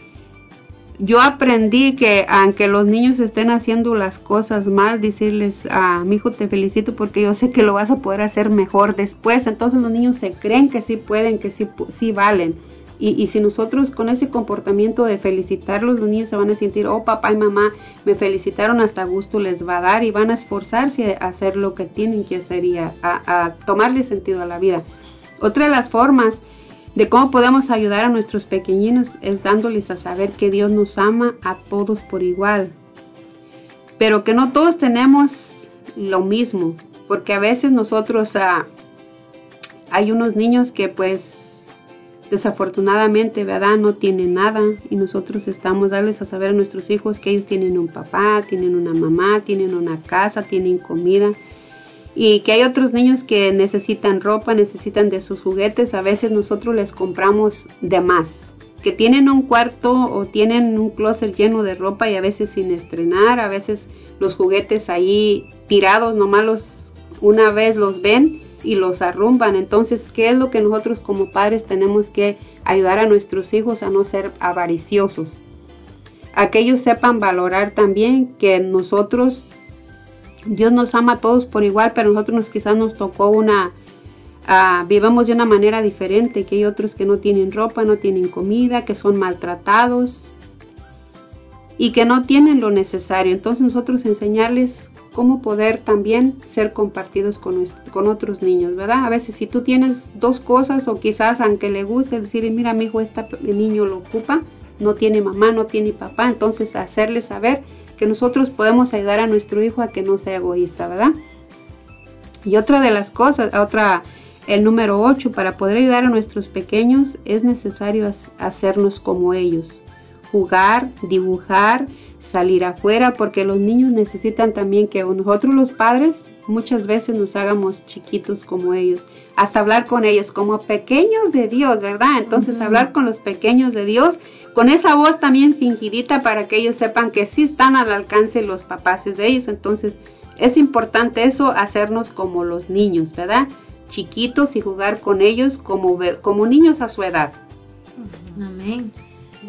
yo aprendí que aunque los niños estén haciendo las cosas mal, decirles a ah, mi hijo te felicito porque yo sé que lo vas a poder hacer mejor después. Entonces los niños se creen que sí pueden, que sí, sí valen. Y, si nosotros con ese comportamiento de felicitarlos, los niños se van a sentir, oh papá y mamá me felicitaron, hasta gusto les va a dar y van a esforzarse a hacer lo que tienen que hacer y a, a, a tomarle sentido a la vida. Otra de las formas de cómo podemos ayudar a nuestros pequeñinos es dándoles a saber que Dios nos ama a todos por igual, pero que no todos tenemos lo mismo, porque a veces nosotros uh, hay unos niños que pues desafortunadamente, ¿verdad? No tienen nada y nosotros estamos darles a saber a nuestros hijos que ellos tienen un papá, tienen una mamá, tienen una casa, tienen comida y que hay otros niños que necesitan ropa, necesitan de sus juguetes, a veces nosotros les compramos de más, que tienen un cuarto o tienen un closet lleno de ropa y a veces sin estrenar, a veces los juguetes ahí tirados, nomás los una vez los ven y los arrumban. Entonces, ¿qué es lo que nosotros como padres tenemos que ayudar a nuestros hijos a no ser avariciosos? A que ellos sepan valorar también que nosotros, Dios nos ama a todos por igual, pero nosotros quizás nos tocó una, uh, vivamos de una manera diferente, que hay otros que no tienen ropa, no tienen comida, que son maltratados y que no tienen lo necesario. Entonces nosotros enseñarles cómo poder también ser compartidos con, con otros niños, ¿verdad? A veces si tú tienes dos cosas o quizás aunque le guste decir, mira mi hijo, este niño lo ocupa, no tiene mamá, no tiene papá, entonces hacerle saber que nosotros podemos ayudar a nuestro hijo a que no sea egoísta, ¿verdad? Y otra de las cosas, otra, el número 8, para poder ayudar a nuestros pequeños es necesario hacernos como ellos, jugar, dibujar, salir afuera porque los niños necesitan también que nosotros los padres muchas veces nos hagamos chiquitos como ellos, hasta hablar con ellos como pequeños de Dios, ¿verdad? Entonces hablar con los pequeños de Dios con esa voz también fingidita para que ellos sepan que sí están al alcance los papás de ellos. Entonces es importante eso, hacernos como los niños, ¿verdad? Chiquitos y jugar con ellos como, como niños a su edad. Amén.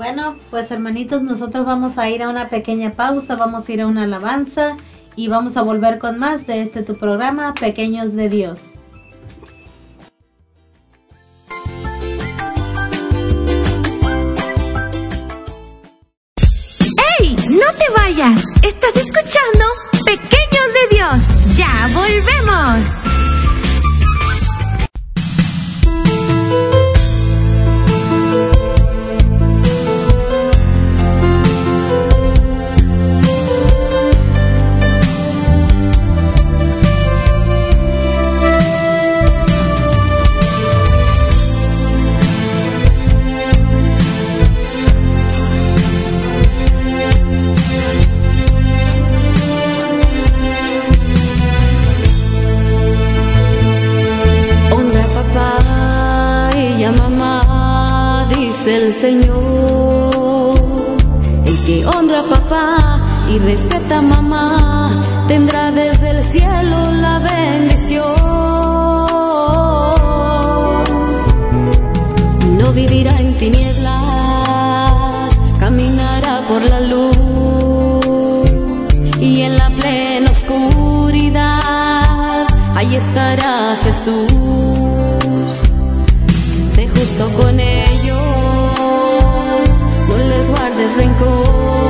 Bueno, pues hermanitos, nosotros vamos a ir a una pequeña pausa, vamos a ir a una alabanza y vamos a volver con más de este tu programa, Pequeños de Dios. ¡Hey! ¡No te vayas! Estás escuchando Pequeños de Dios. ¡Ya volvemos! El Señor. El que honra a papá y respeta a mamá tendrá desde el cielo la bendición. No vivirá en tinieblas, caminará por la luz y en la plena oscuridad, ahí estará Jesús. Sé justo con ellos rencor.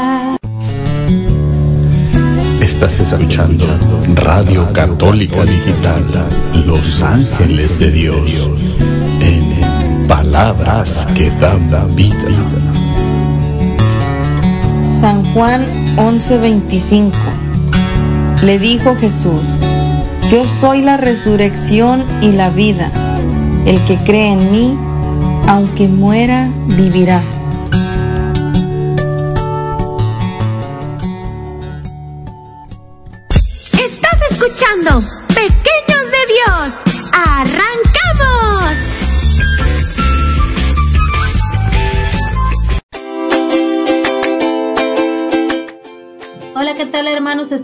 Estás escuchando Radio Católica Digital, Los Ángeles de Dios, en palabras que dan vida. San Juan 11:25 Le dijo Jesús, yo soy la resurrección y la vida. El que cree en mí, aunque muera, vivirá.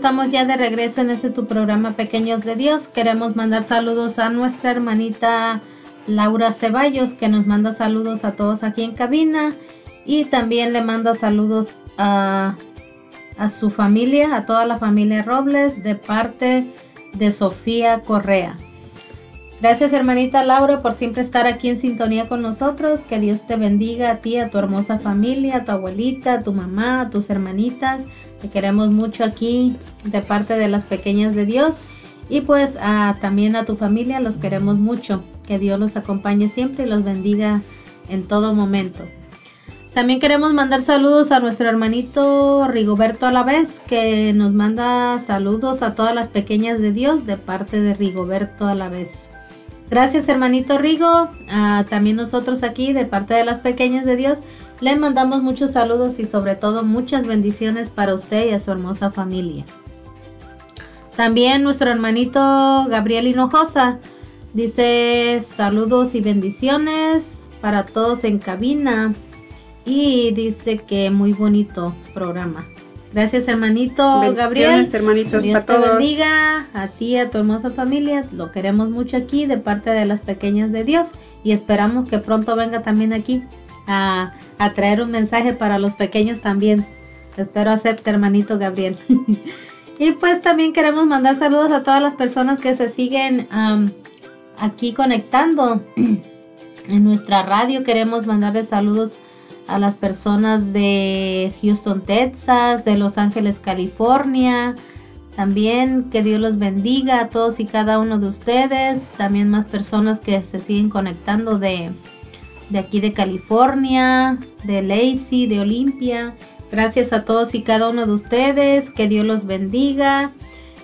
Estamos ya de regreso en este tu programa Pequeños de Dios. Queremos mandar saludos a nuestra hermanita Laura Ceballos, que nos manda saludos a todos aquí en cabina. Y también le manda saludos a, a su familia, a toda la familia Robles, de parte de Sofía Correa. Gracias hermanita Laura por siempre estar aquí en sintonía con nosotros. Que Dios te bendiga a ti, a tu hermosa familia, a tu abuelita, a tu mamá, a tus hermanitas. Te queremos mucho aquí de parte de las pequeñas de Dios. Y pues también a tu familia los queremos mucho. Que Dios los acompañe siempre y los bendiga en todo momento. También queremos mandar saludos a nuestro hermanito Rigoberto Alavés, que nos manda saludos a todas las pequeñas de Dios de parte de Rigoberto Alavés. Gracias hermanito Rigo, ah, también nosotros aquí de parte de las pequeñas de Dios le mandamos muchos saludos y sobre todo muchas bendiciones para usted y a su hermosa familia. También nuestro hermanito Gabriel Hinojosa dice saludos y bendiciones para todos en cabina y dice que muy bonito programa. Gracias hermanito Gabriel. Hermanitos, Dios para te todos. bendiga a ti a tu hermosa familia. Lo queremos mucho aquí de parte de las pequeñas de Dios y esperamos que pronto venga también aquí a, a traer un mensaje para los pequeños también. Espero acepte hermanito Gabriel. [laughs] y pues también queremos mandar saludos a todas las personas que se siguen aquí conectando [clears throat] en nuestra radio. Queremos mandarles saludos a las personas de Houston, Texas, de Los Ángeles, California. También que Dios los bendiga a todos y cada uno de ustedes. También más personas que se siguen conectando de, de aquí de California, de Lacey, de Olimpia. Gracias a todos y cada uno de ustedes. Que Dios los bendiga.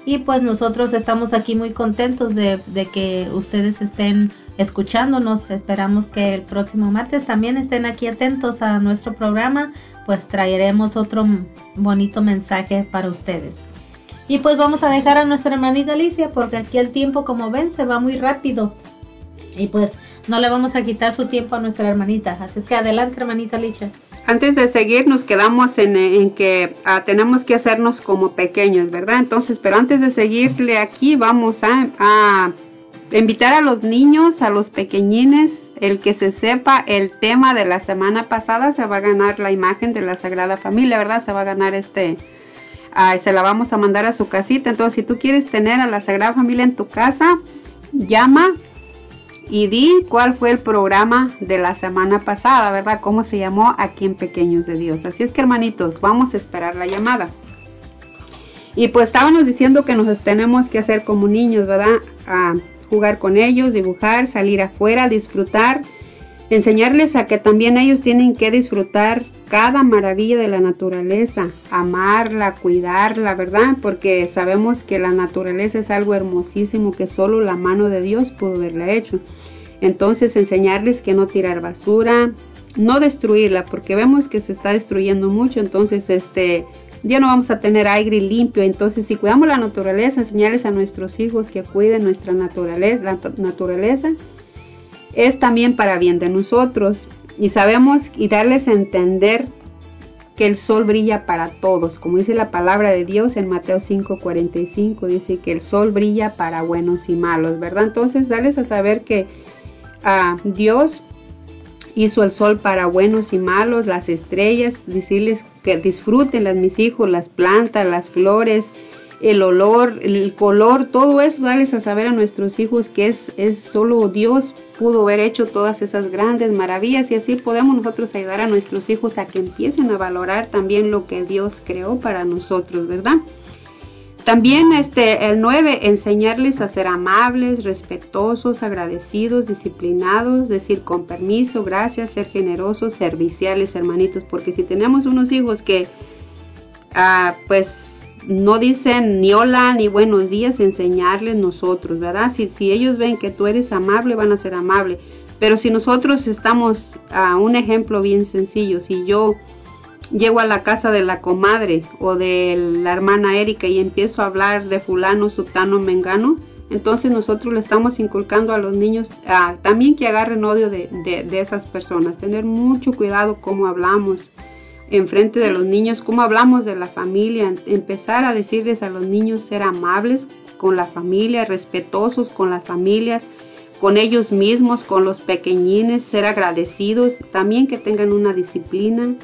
Y pues nosotros estamos aquí muy contentos de, de que ustedes estén escuchándonos. Esperamos que el próximo martes también estén aquí atentos a nuestro programa, pues traeremos otro bonito mensaje para ustedes. Y pues vamos a dejar a nuestra hermanita Alicia porque aquí el tiempo como ven se va muy rápido. Y pues no le vamos a quitar su tiempo a nuestra hermanita. Así es que adelante hermanita Alicia. Antes de seguir, nos quedamos en, que ah, tenemos que hacernos como pequeños, ¿verdad? Entonces, pero antes de seguirle aquí, vamos a invitar a los niños, a los pequeñines, el que se sepa el tema de la semana pasada se va a ganar la imagen de la Sagrada Familia, ¿verdad? Se va a ganar este, ah, se la vamos a mandar a su casita. Entonces, si tú quieres tener a la Sagrada Familia en tu casa, llama y di cuál fue el programa de la semana pasada, ¿verdad? ¿Cómo se llamó aquí en Pequeños de Dios? Así es que hermanitos, vamos a esperar la llamada. Y pues estábamos diciendo que nos tenemos que hacer como niños, ¿verdad? A jugar con ellos, dibujar, salir afuera, disfrutar, enseñarles a que también ellos tienen que disfrutar cada maravilla de la naturaleza, amarla, cuidarla, ¿verdad? Porque sabemos que la naturaleza es algo hermosísimo que solo la mano de Dios pudo haberla hecho. Entonces enseñarles que no tirar basura, no destruirla, porque vemos que se está destruyendo mucho, entonces este ya no vamos a tener aire limpio. Entonces, si cuidamos la naturaleza, enseñarles a nuestros hijos que cuiden nuestra naturaleza, la naturaleza, es también para bien de nosotros. Y sabemos y darles a entender que el sol brilla para todos, como dice la palabra de Dios en Mateo 5:45, dice que el sol brilla para buenos y malos, ¿verdad? Entonces, darles a saber que a Dios hizo el sol para buenos y malos, las estrellas, decirles que disfruten las mis hijos, las plantas, las flores, el olor, el color, todo eso, darles a saber a nuestros hijos que es, es solo Dios pudo haber hecho todas esas grandes maravillas y así podemos nosotros ayudar a nuestros hijos a que empiecen a valorar también lo que Dios creó para nosotros, ¿verdad? También este, el 9, enseñarles a ser amables, respetuosos, agradecidos, disciplinados, decir con permiso, gracias, ser generosos, serviciales, hermanitos, porque si tenemos unos hijos que ah, pues no dicen ni hola ni buenos días, enseñarles nosotros, ¿verdad? Si, si ellos ven que tú eres amable, van a ser amables. Pero si nosotros estamos a un ejemplo bien sencillo, si yo llego a la casa de la comadre o de la hermana Erika y empiezo a hablar de fulano, sutano, mengano, entonces nosotros le estamos inculcando a los niños también que agarren odio de, de, esas personas, tener mucho cuidado cómo hablamos en frente de los niños, cómo hablamos de la familia, empezar a decirles a los niños ser amables con la familia, respetuosos con las familias, con ellos mismos, con los pequeñines, ser agradecidos, también que tengan una disciplina,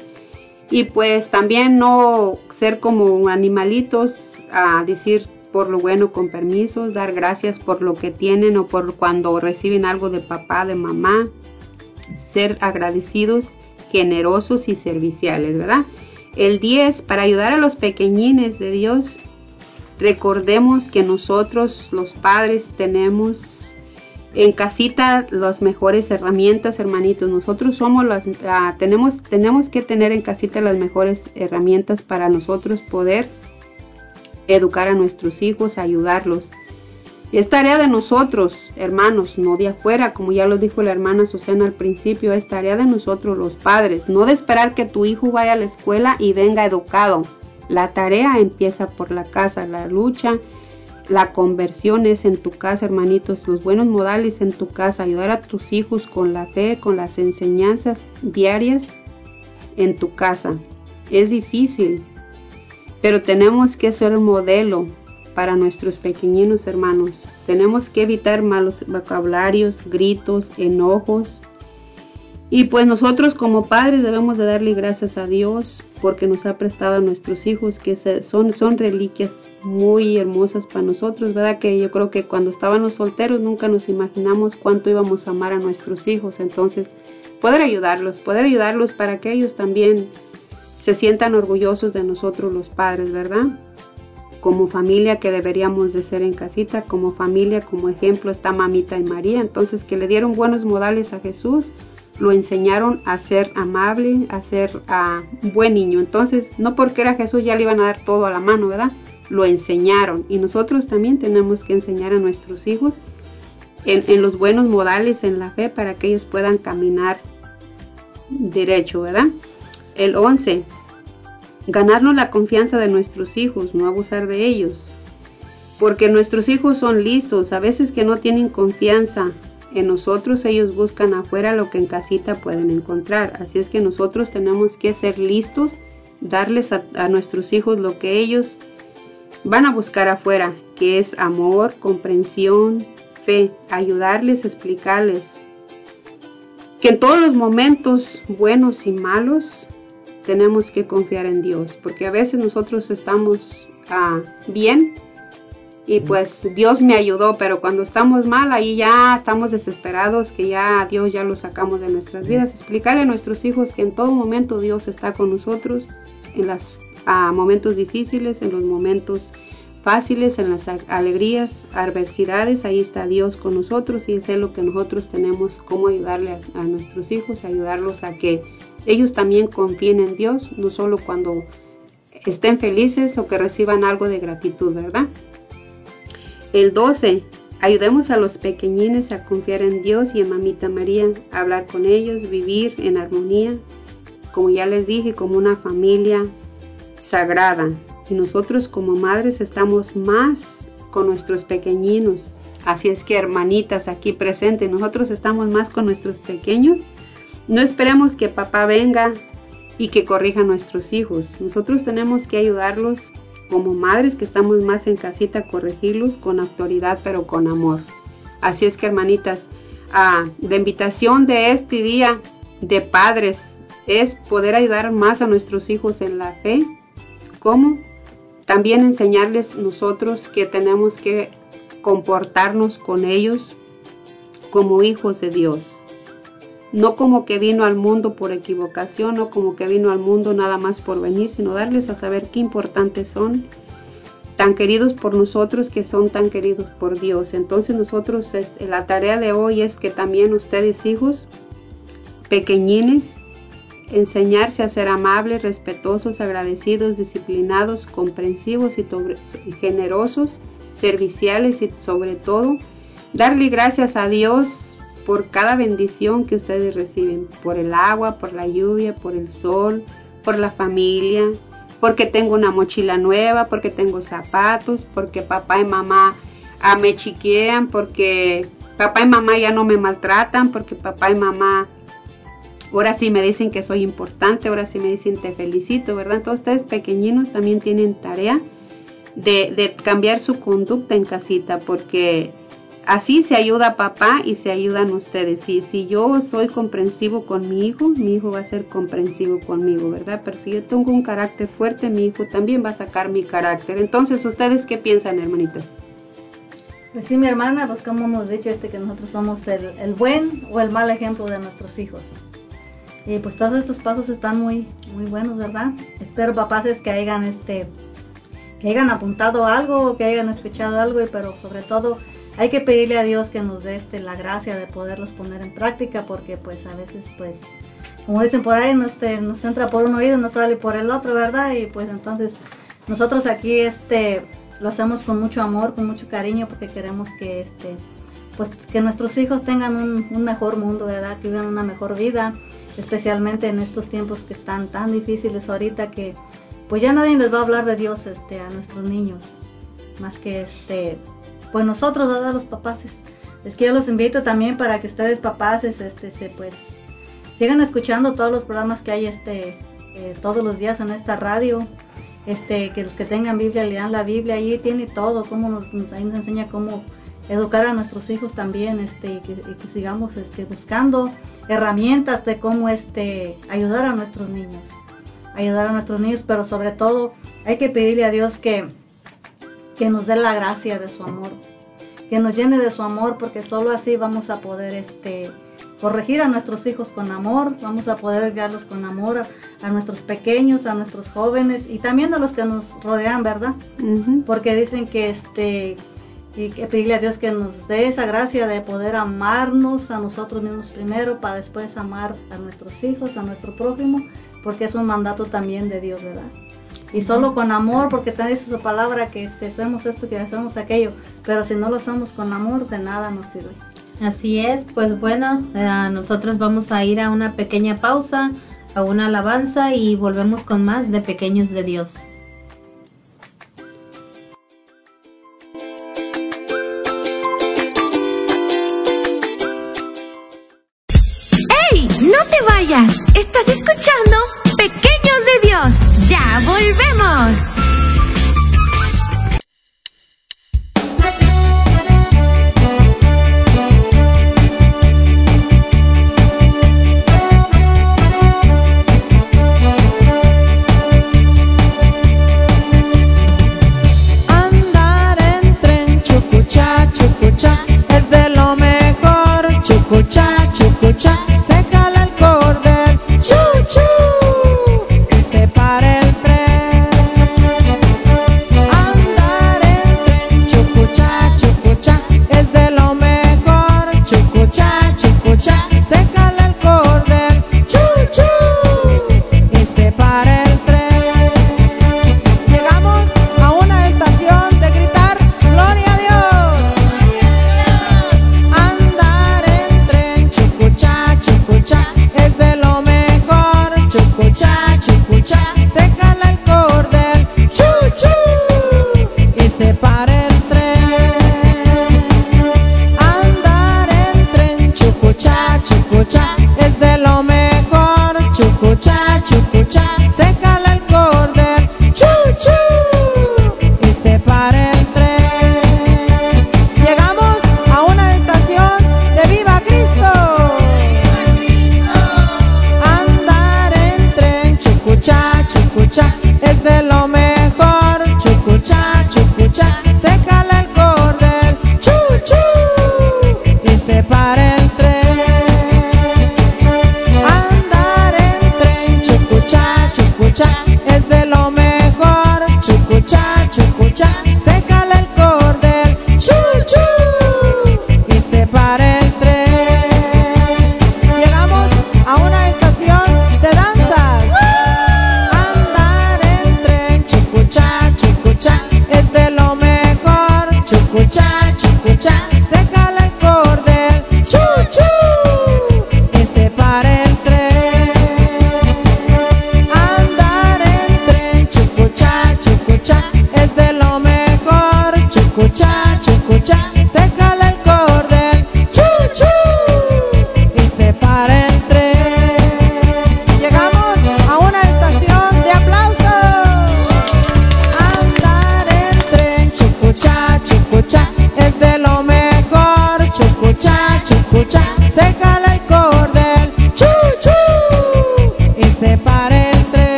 y pues también no ser como animalitos a decir por lo bueno con permisos, dar gracias por lo que tienen o por cuando reciben algo de papá, de mamá, ser agradecidos, generosos y serviciales, ¿verdad? El 10, para ayudar a los pequeñines de Dios, recordemos que nosotros los padres tenemos en casita las mejores herramientas, hermanitos. Nosotros somos las, ah, tenemos, tenemos que tener en casita las mejores herramientas para nosotros poder educar a nuestros hijos, ayudarlos. Es tarea de nosotros, hermanos, no de afuera, como ya lo dijo la hermana Susana al principio, es tarea de nosotros los padres, no de esperar que tu hijo vaya a la escuela y venga educado. La tarea empieza por la casa, la lucha la conversión es en tu casa, hermanitos, los buenos modales en tu casa, ayudar a tus hijos con la fe, con las enseñanzas diarias en tu casa. Es difícil, pero tenemos que ser modelo para nuestros pequeñinos hermanos. Tenemos que evitar malos vocabularios, gritos, enojos. Y pues nosotros como padres debemos de darle gracias a Dios porque nos ha prestado a nuestros hijos que son, son reliquias muy hermosas para nosotros, ¿verdad? Que yo creo que cuando estábamos solteros nunca nos imaginamos cuánto íbamos a amar a nuestros hijos. Entonces, poder ayudarlos, poder ayudarlos para que ellos también se sientan orgullosos de nosotros los padres, ¿verdad? Como familia que deberíamos de ser en casita, como familia, como ejemplo está mamita y María, entonces que le dieron buenos modales a Jesús, lo enseñaron a ser amable, a ser a buen niño. Entonces, no porque era Jesús ya le iban a dar todo a la mano, ¿verdad? lo enseñaron y nosotros también tenemos que enseñar a nuestros hijos en, los buenos modales, en la fe, para que ellos puedan caminar derecho, ¿verdad? El 11. Ganarnos la confianza de nuestros hijos, no abusar de ellos. Porque nuestros hijos son listos, a veces que no tienen confianza en nosotros, ellos buscan afuera lo que en casita pueden encontrar. Así es que nosotros tenemos que ser listos, darles a, nuestros hijos lo que ellos van a buscar afuera, que es amor, comprensión, fe, ayudarles, explicarles que en todos los momentos buenos y malos tenemos que confiar en Dios, porque a veces nosotros estamos ah, bien y pues Dios me ayudó, pero cuando estamos mal ahí ya estamos desesperados, que ya Dios ya lo sacamos de nuestras vidas. Explicarle a nuestros hijos que en todo momento Dios está con nosotros en las a momentos difíciles, en los momentos fáciles, en las alegrías, adversidades, ahí está Dios con nosotros y es lo que nosotros tenemos, cómo ayudarle a, a, nuestros hijos, ayudarlos a que ellos también confíen en Dios, no solo cuando estén felices o que reciban algo de gratitud, ¿verdad? El 12. Ayudemos a los pequeñines a confiar en Dios y en Mamita María, a hablar con ellos, vivir en armonía, como ya les dije, como una familia sagrada. Y nosotros como madres estamos más con nuestros pequeñinos. Así es que hermanitas aquí presentes, nosotros estamos más con nuestros pequeños. No esperemos que papá venga y que corrija a nuestros hijos. Nosotros tenemos que ayudarlos como madres que estamos más en casita, corregirlos con autoridad pero con amor. Así es que hermanitas, ah, de invitación de este día de padres es poder ayudar más a nuestros hijos en la fe. ¿Cómo? También enseñarles nosotros que tenemos que comportarnos con ellos como hijos de Dios. No como que vino al mundo por equivocación, no como que vino al mundo nada más por venir, sino darles a saber qué importantes son, tan queridos por nosotros que son tan queridos por Dios. Entonces nosotros, la tarea de hoy es que también ustedes hijos, pequeñines, enseñarse a ser amables, respetuosos, agradecidos, disciplinados, comprensivos y, generosos, serviciales y sobre todo darle gracias a Dios por cada bendición que ustedes reciben, por el agua, por la lluvia, por el sol, por la familia, porque tengo una mochila nueva, porque tengo zapatos, porque papá y mamá ah, me chiquean, porque papá y mamá ya no me maltratan, porque papá y mamá Ahora sí me dicen que soy importante, ahora sí me dicen te felicito, ¿verdad? Todos ustedes pequeñinos también tienen tarea de, cambiar su conducta en casita, porque así se ayuda papá y se ayudan ustedes. Y si yo soy comprensivo con mi hijo, mi hijo va a ser comprensivo conmigo, ¿verdad? Pero si yo tengo un carácter fuerte, mi hijo también va a sacar mi carácter. Entonces, ¿ustedes qué piensan, hermanitas? Pues sí, mi hermana, pues como hemos dicho, este que nosotros somos el, el buen o el mal ejemplo de nuestros hijos. Y pues todos estos pasos están muy, muy buenos, ¿verdad? Espero papás que hayan este que hayan apuntado algo, que hayan escuchado algo, pero sobre todo hay que pedirle a Dios que nos dé este, la gracia de poderlos poner en práctica, porque pues a veces pues, como dicen por ahí, nos, este, nos entra por un oído nos sale por el otro, ¿verdad? Y pues entonces nosotros aquí este, lo hacemos con mucho amor, con mucho cariño, porque queremos que este, pues que nuestros hijos tengan un, mejor mundo, ¿verdad? Que vivan una mejor vida, especialmente en estos tiempos que están tan difíciles ahorita que pues ya nadie les va a hablar de Dios este, a nuestros niños, más que este, pues nosotros, ¿verdad? Los papás. Es que yo los invito también para que ustedes papás, este, se, pues sigan escuchando todos los programas que hay este, eh, todos los días en esta radio. Este, que los que tengan Biblia lean la Biblia, ahí tiene todo, cómo nos, ahí nos enseña cómo educar a nuestros hijos también, este, y que, sigamos este, buscando herramientas de cómo este, ayudar a nuestros niños, ayudar a nuestros niños, pero sobre todo hay que pedirle a Dios que, que nos dé la gracia de su amor, que nos llene de su amor, porque solo así vamos a poder este, corregir a nuestros hijos con amor, vamos a poder guiarlos con amor a, nuestros pequeños, a nuestros jóvenes y también a los que nos rodean, ¿verdad? Porque dicen que este y que pedirle a Dios que nos dé esa gracia de poder amarnos a nosotros mismos primero para después amar a nuestros hijos, a nuestro prójimo, porque es un mandato también de Dios, ¿verdad? Y solo con amor, porque también dice su palabra que si hacemos esto, que hacemos aquello, pero si no lo hacemos con amor, de nada nos sirve. Así es, pues bueno, eh, nosotros vamos a ir a una pequeña pausa, a una alabanza y volvemos con más de Pequeños de Dios.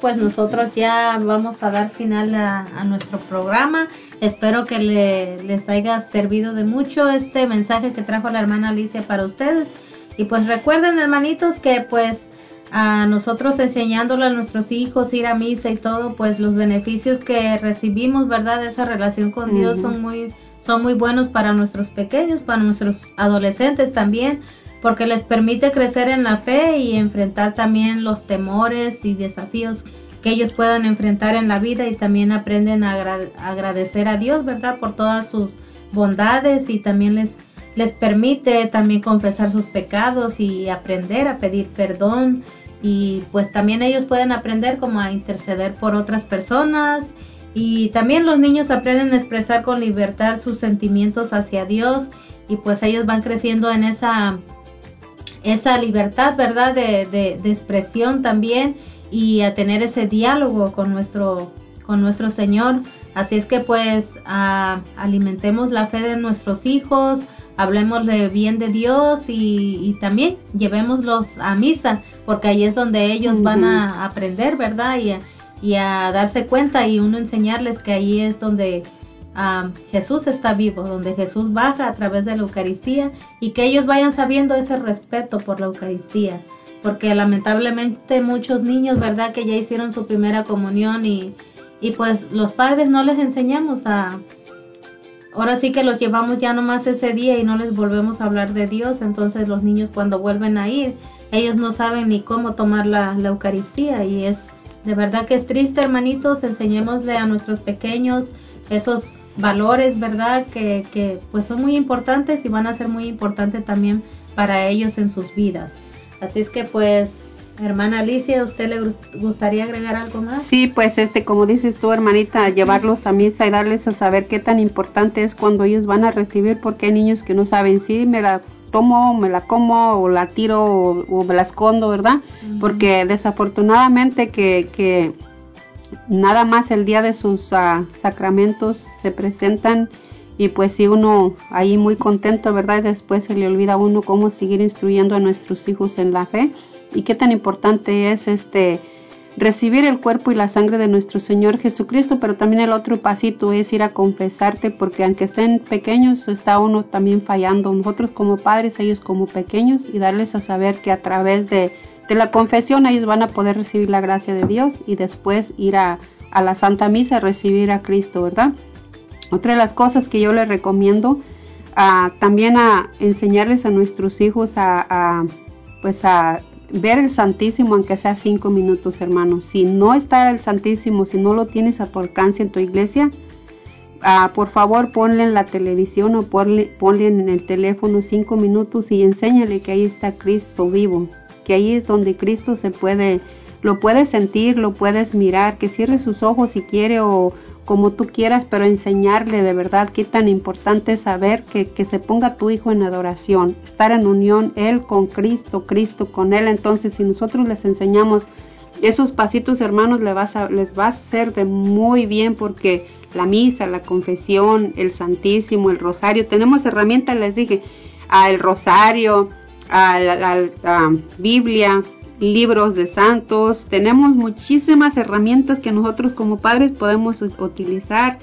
Pues nosotros ya vamos a dar final a, a nuestro programa. Espero que le- les haya servido de mucho este mensaje que trajo la hermana Alicia para ustedes. Y pues recuerden, hermanitos, que pues a nosotros enseñándole a nuestros hijos ir a misa y todo, pues los beneficios que recibimos, ¿verdad? De esa relación con Dios son muy son muy buenos para nuestros pequeños, para nuestros adolescentes también, porque les permite crecer en la fe y enfrentar también los temores y desafíos que ellos puedan enfrentar en la vida y también aprenden a agra- agradecer a Dios, ¿verdad? Por todas sus bondades y también les les permite también confesar sus pecados y aprender a pedir perdón y pues también ellos pueden aprender como a interceder por otras personas y también los niños aprenden a expresar con libertad sus sentimientos hacia Dios y pues ellos van creciendo en esa esa libertad, ¿verdad? De, de, de expresión también y a tener ese diálogo con nuestro, con nuestro Señor. Así es que pues alimentemos la fe de nuestros hijos, hablemosle bien de Dios y, y también llevémoslos a misa, porque ahí es donde ellos van a aprender, ¿verdad? Y a, y a darse cuenta y uno enseñarles que ahí es donde Jesús está vivo, donde Jesús baja a través de la Eucaristía y que ellos vayan sabiendo ese respeto por la Eucaristía. Porque lamentablemente muchos niños, ¿verdad? Que ya hicieron su primera comunión y, y pues los padres no les enseñamos a, ahora sí que los llevamos ya nomás ese día y no les volvemos a hablar de Dios, entonces los niños cuando vuelven a ir, ellos no saben ni cómo tomar la, la Eucaristía y es de verdad que es triste, hermanitos, enseñémosle a nuestros pequeños esos valores, ¿verdad? Que, que pues son muy importantes y van a ser muy importantes también para ellos en sus vidas. Así es que pues Hermana Alicia, ¿usted le gustaría agregar algo más? Sí, pues este, como dices tú, hermanita, llevarlos a misa y darles a saber qué tan importante es cuando ellos van a recibir, porque hay niños que no saben si me la tomo, me la como, o la tiro, o, me la escondo, ¿verdad? Porque desafortunadamente que, que, nada más el día de sus ah, sacramentos se presentan y pues si uno ahí muy contento, ¿verdad? Después se le olvida a uno cómo seguir instruyendo a nuestros hijos en la fe y qué tan importante es este recibir el cuerpo y la sangre de nuestro Señor Jesucristo, pero también el otro pasito es ir a confesarte, porque aunque estén pequeños, está uno también fallando, nosotros como padres, ellos como pequeños, y darles a saber que a través de, de la confesión ellos van a poder recibir la gracia de Dios y después ir a, a la Santa Misa a recibir a Cristo, ¿verdad? Otra de las cosas que yo les recomiendo, ah, también a enseñarles a nuestros hijos a, a pues a ver el Santísimo aunque sea cinco minutos, hermanos. Si no está el Santísimo, si no lo tienes a tu alcance en tu iglesia, ah, por favor ponle en la televisión o ponle, ponle en el teléfono cinco minutos y enséñale que ahí está Cristo vivo, que ahí es donde Cristo se puede, lo puedes sentir, lo puedes mirar, que cierre sus ojos si quiere o como tú quieras, pero enseñarle de verdad qué tan importante es saber que, que, se ponga tu hijo en adoración, estar en unión él con Cristo, Cristo con él. Entonces, si nosotros les enseñamos esos pasitos, hermanos, les, vas a, les va a ser de muy bien porque la misa, la confesión, el Santísimo, el rosario, tenemos herramientas, les dije, al rosario, a la Biblia, libros de santos, tenemos muchísimas herramientas que nosotros como padres podemos utilizar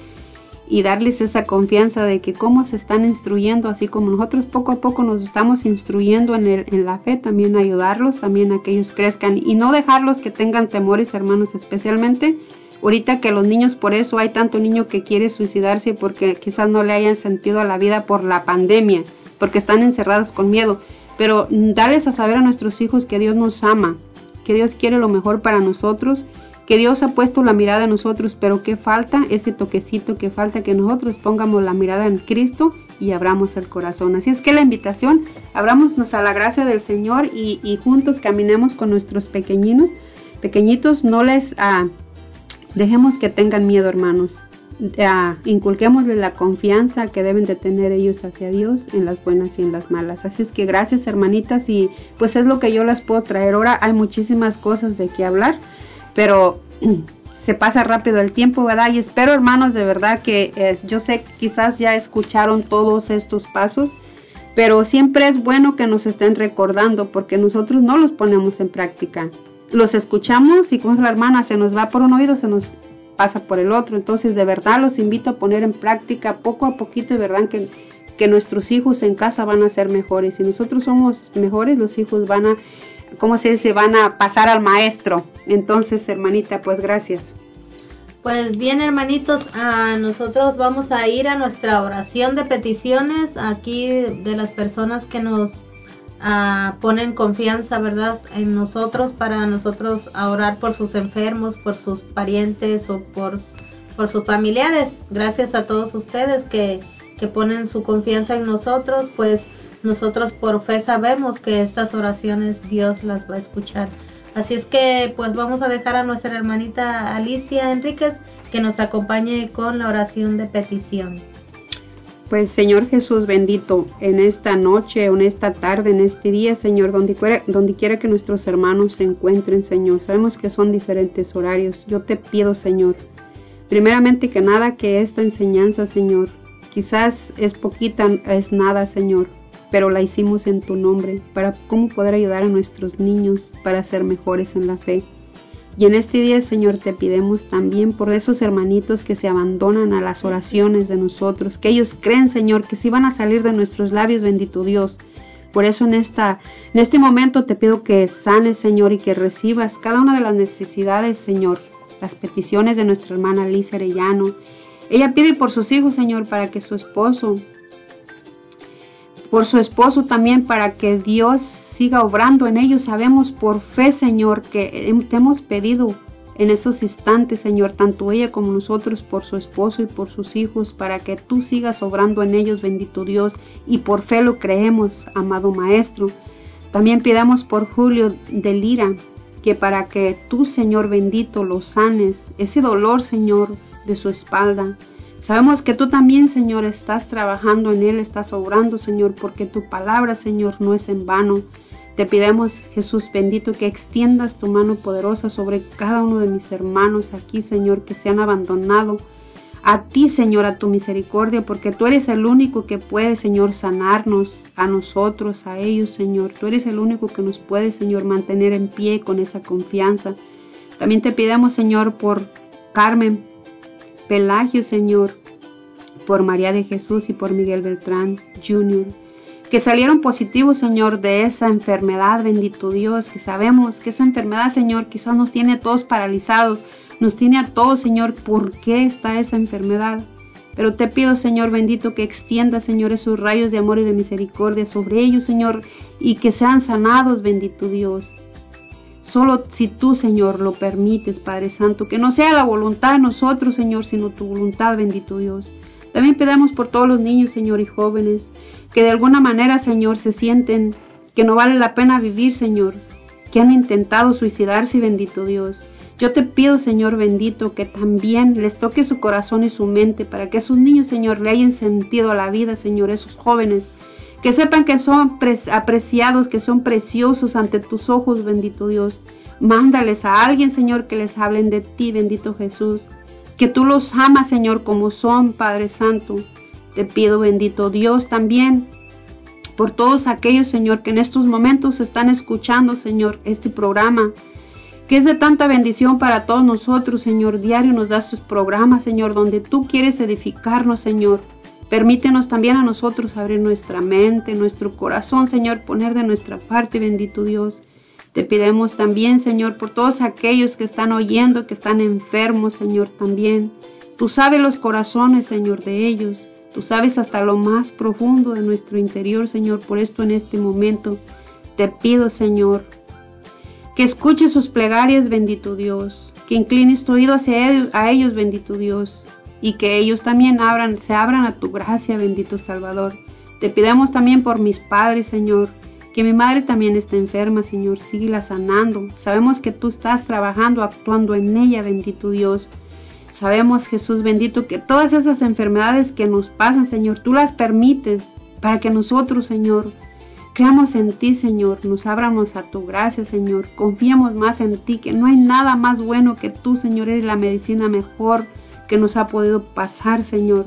y darles esa confianza de que cómo se están instruyendo, así como nosotros poco a poco nos estamos instruyendo en, en la fe, también ayudarlos, también a que ellos crezcan y no dejarlos que tengan temores, hermanos, especialmente ahorita que los niños, por eso hay tanto niño que quiere suicidarse porque quizás no le hayan sentido a la vida por la pandemia, porque están encerrados con miedo pero darles a saber a nuestros hijos que Dios nos ama, que Dios quiere lo mejor para nosotros, que Dios ha puesto la mirada en nosotros, pero que falta ese toquecito, que falta que nosotros pongamos la mirada en Cristo y abramos el corazón. Así es que la invitación, abrámonos a la gracia del Señor y, juntos caminemos con nuestros pequeñinos, pequeñitos, no les ah, dejemos que tengan miedo, hermanos inculquémosle la confianza que deben de tener ellos hacia Dios en las buenas y en las malas. Así es que gracias hermanitas y pues es lo que yo las puedo traer. Ahora hay muchísimas cosas de qué hablar, pero [clears throat] se pasa rápido el tiempo, ¿verdad? Y espero hermanos de verdad que eh, yo sé quizás ya escucharon todos estos pasos, pero siempre es bueno que nos estén recordando porque nosotros no los ponemos en práctica. Los escuchamos y como la hermana se nos va por un oído, se nos pasa por el otro. Entonces, de verdad los invito a poner en práctica poco a poquito y verdad que, que nuestros hijos en casa van a ser mejores. Si nosotros somos mejores, los hijos van a, ¿cómo se dice? Van a pasar al maestro. Entonces, hermanita, pues gracias. Pues bien, hermanitos, a nosotros vamos a ir a nuestra oración de peticiones aquí de las personas que nos ponen confianza, ¿verdad?, en nosotros para nosotros orar por sus enfermos, por sus parientes o por, por sus familiares. Gracias a todos ustedes que, que ponen su confianza en nosotros, pues nosotros por fe sabemos que estas oraciones Dios las va a escuchar. Así es que pues vamos a dejar a nuestra hermanita Alicia Enríquez que nos acompañe con la oración de petición. Pues Señor Jesús bendito, en esta noche, en esta tarde, en este día, Señor, donde quiera, donde quiera que nuestros hermanos se encuentren, Señor, sabemos que son diferentes horarios. Yo te pido, Señor, primeramente que nada que esta enseñanza, Señor, quizás es poquita, es nada, Señor, pero la hicimos en tu nombre, para cómo poder ayudar a nuestros niños para ser mejores en la fe. Y en este día, Señor, te pidemos también por esos hermanitos que se abandonan a las oraciones de nosotros, que ellos creen, Señor, que si van a salir de nuestros labios, bendito Dios. Por eso en, esta, en este momento te pido que sanes, Señor, y que recibas cada una de las necesidades, Señor, las peticiones de nuestra hermana Alicia Arellano, Ella pide por sus hijos, Señor, para que su esposo, por su esposo también, para que Dios siga obrando en ellos. Sabemos por fe, Señor, que te hemos pedido en estos instantes, Señor, tanto ella como nosotros, por su esposo y por sus hijos, para que tú sigas obrando en ellos, bendito Dios, y por fe lo creemos, amado Maestro. También pidamos por Julio de Lira, que para que tú, Señor bendito, lo sanes, ese dolor, Señor, de su espalda. Sabemos que tú también, Señor, estás trabajando en él, estás obrando, Señor, porque tu palabra, Señor, no es en vano. Te pidamos, Jesús bendito, que extiendas tu mano poderosa sobre cada uno de mis hermanos aquí, Señor, que se han abandonado a ti, Señor, a tu misericordia, porque tú eres el único que puede, Señor, sanarnos a nosotros, a ellos, Señor. Tú eres el único que nos puede, Señor, mantener en pie con esa confianza. También te pidamos, Señor, por Carmen Pelagio, Señor, por María de Jesús y por Miguel Beltrán Jr que salieron positivos, Señor, de esa enfermedad, bendito Dios, que sabemos que esa enfermedad, Señor, quizás nos tiene a todos paralizados, nos tiene a todos, Señor, ¿por qué está esa enfermedad? Pero te pido, Señor bendito, que extienda, Señor, esos rayos de amor y de misericordia sobre ellos, Señor, y que sean sanados, bendito Dios. Solo si tú, Señor, lo permites, Padre Santo, que no sea la voluntad de nosotros, Señor, sino tu voluntad, bendito Dios. También pedimos por todos los niños, Señor, y jóvenes, que de alguna manera, Señor, se sienten que no vale la pena vivir, Señor, que han intentado suicidarse, bendito Dios. Yo te pido, Señor bendito, que también les toque su corazón y su mente para que esos niños, Señor, le hayan sentido a la vida, Señor, esos jóvenes, que sepan que son apreciados, que son preciosos ante tus ojos, bendito Dios. Mándales a alguien, Señor, que les hablen de ti, bendito Jesús. Que tú los amas, Señor, como son, Padre Santo. Te pido, bendito Dios, también por todos aquellos, Señor, que en estos momentos están escuchando, Señor, este programa, que es de tanta bendición para todos nosotros, Señor. Diario nos das tus programas, Señor, donde tú quieres edificarnos, Señor. Permítenos también a nosotros abrir nuestra mente, nuestro corazón, Señor, poner de nuestra parte, bendito Dios. Te pidemos también, Señor, por todos aquellos que están oyendo, que están enfermos, Señor, también. Tú sabes los corazones, Señor, de ellos. Tú sabes hasta lo más profundo de nuestro interior, Señor. Por esto en este momento te pido, Señor, que escuches sus plegarias, bendito Dios. Que inclines tu oído hacia ellos, bendito Dios. Y que ellos también se abran a tu gracia, bendito Salvador. Te pidamos también por mis padres, Señor. Que mi madre también está enferma, Señor. Síguela sanando. Sabemos que tú estás trabajando, actuando en ella, bendito Dios. Sabemos, Jesús bendito, que todas esas enfermedades que nos pasan, Señor, tú las permites para que nosotros, Señor, creamos en ti, Señor, nos abramos a tu gracia, Señor, confiamos más en ti, que no hay nada más bueno que tú, Señor, eres la medicina mejor que nos ha podido pasar, Señor.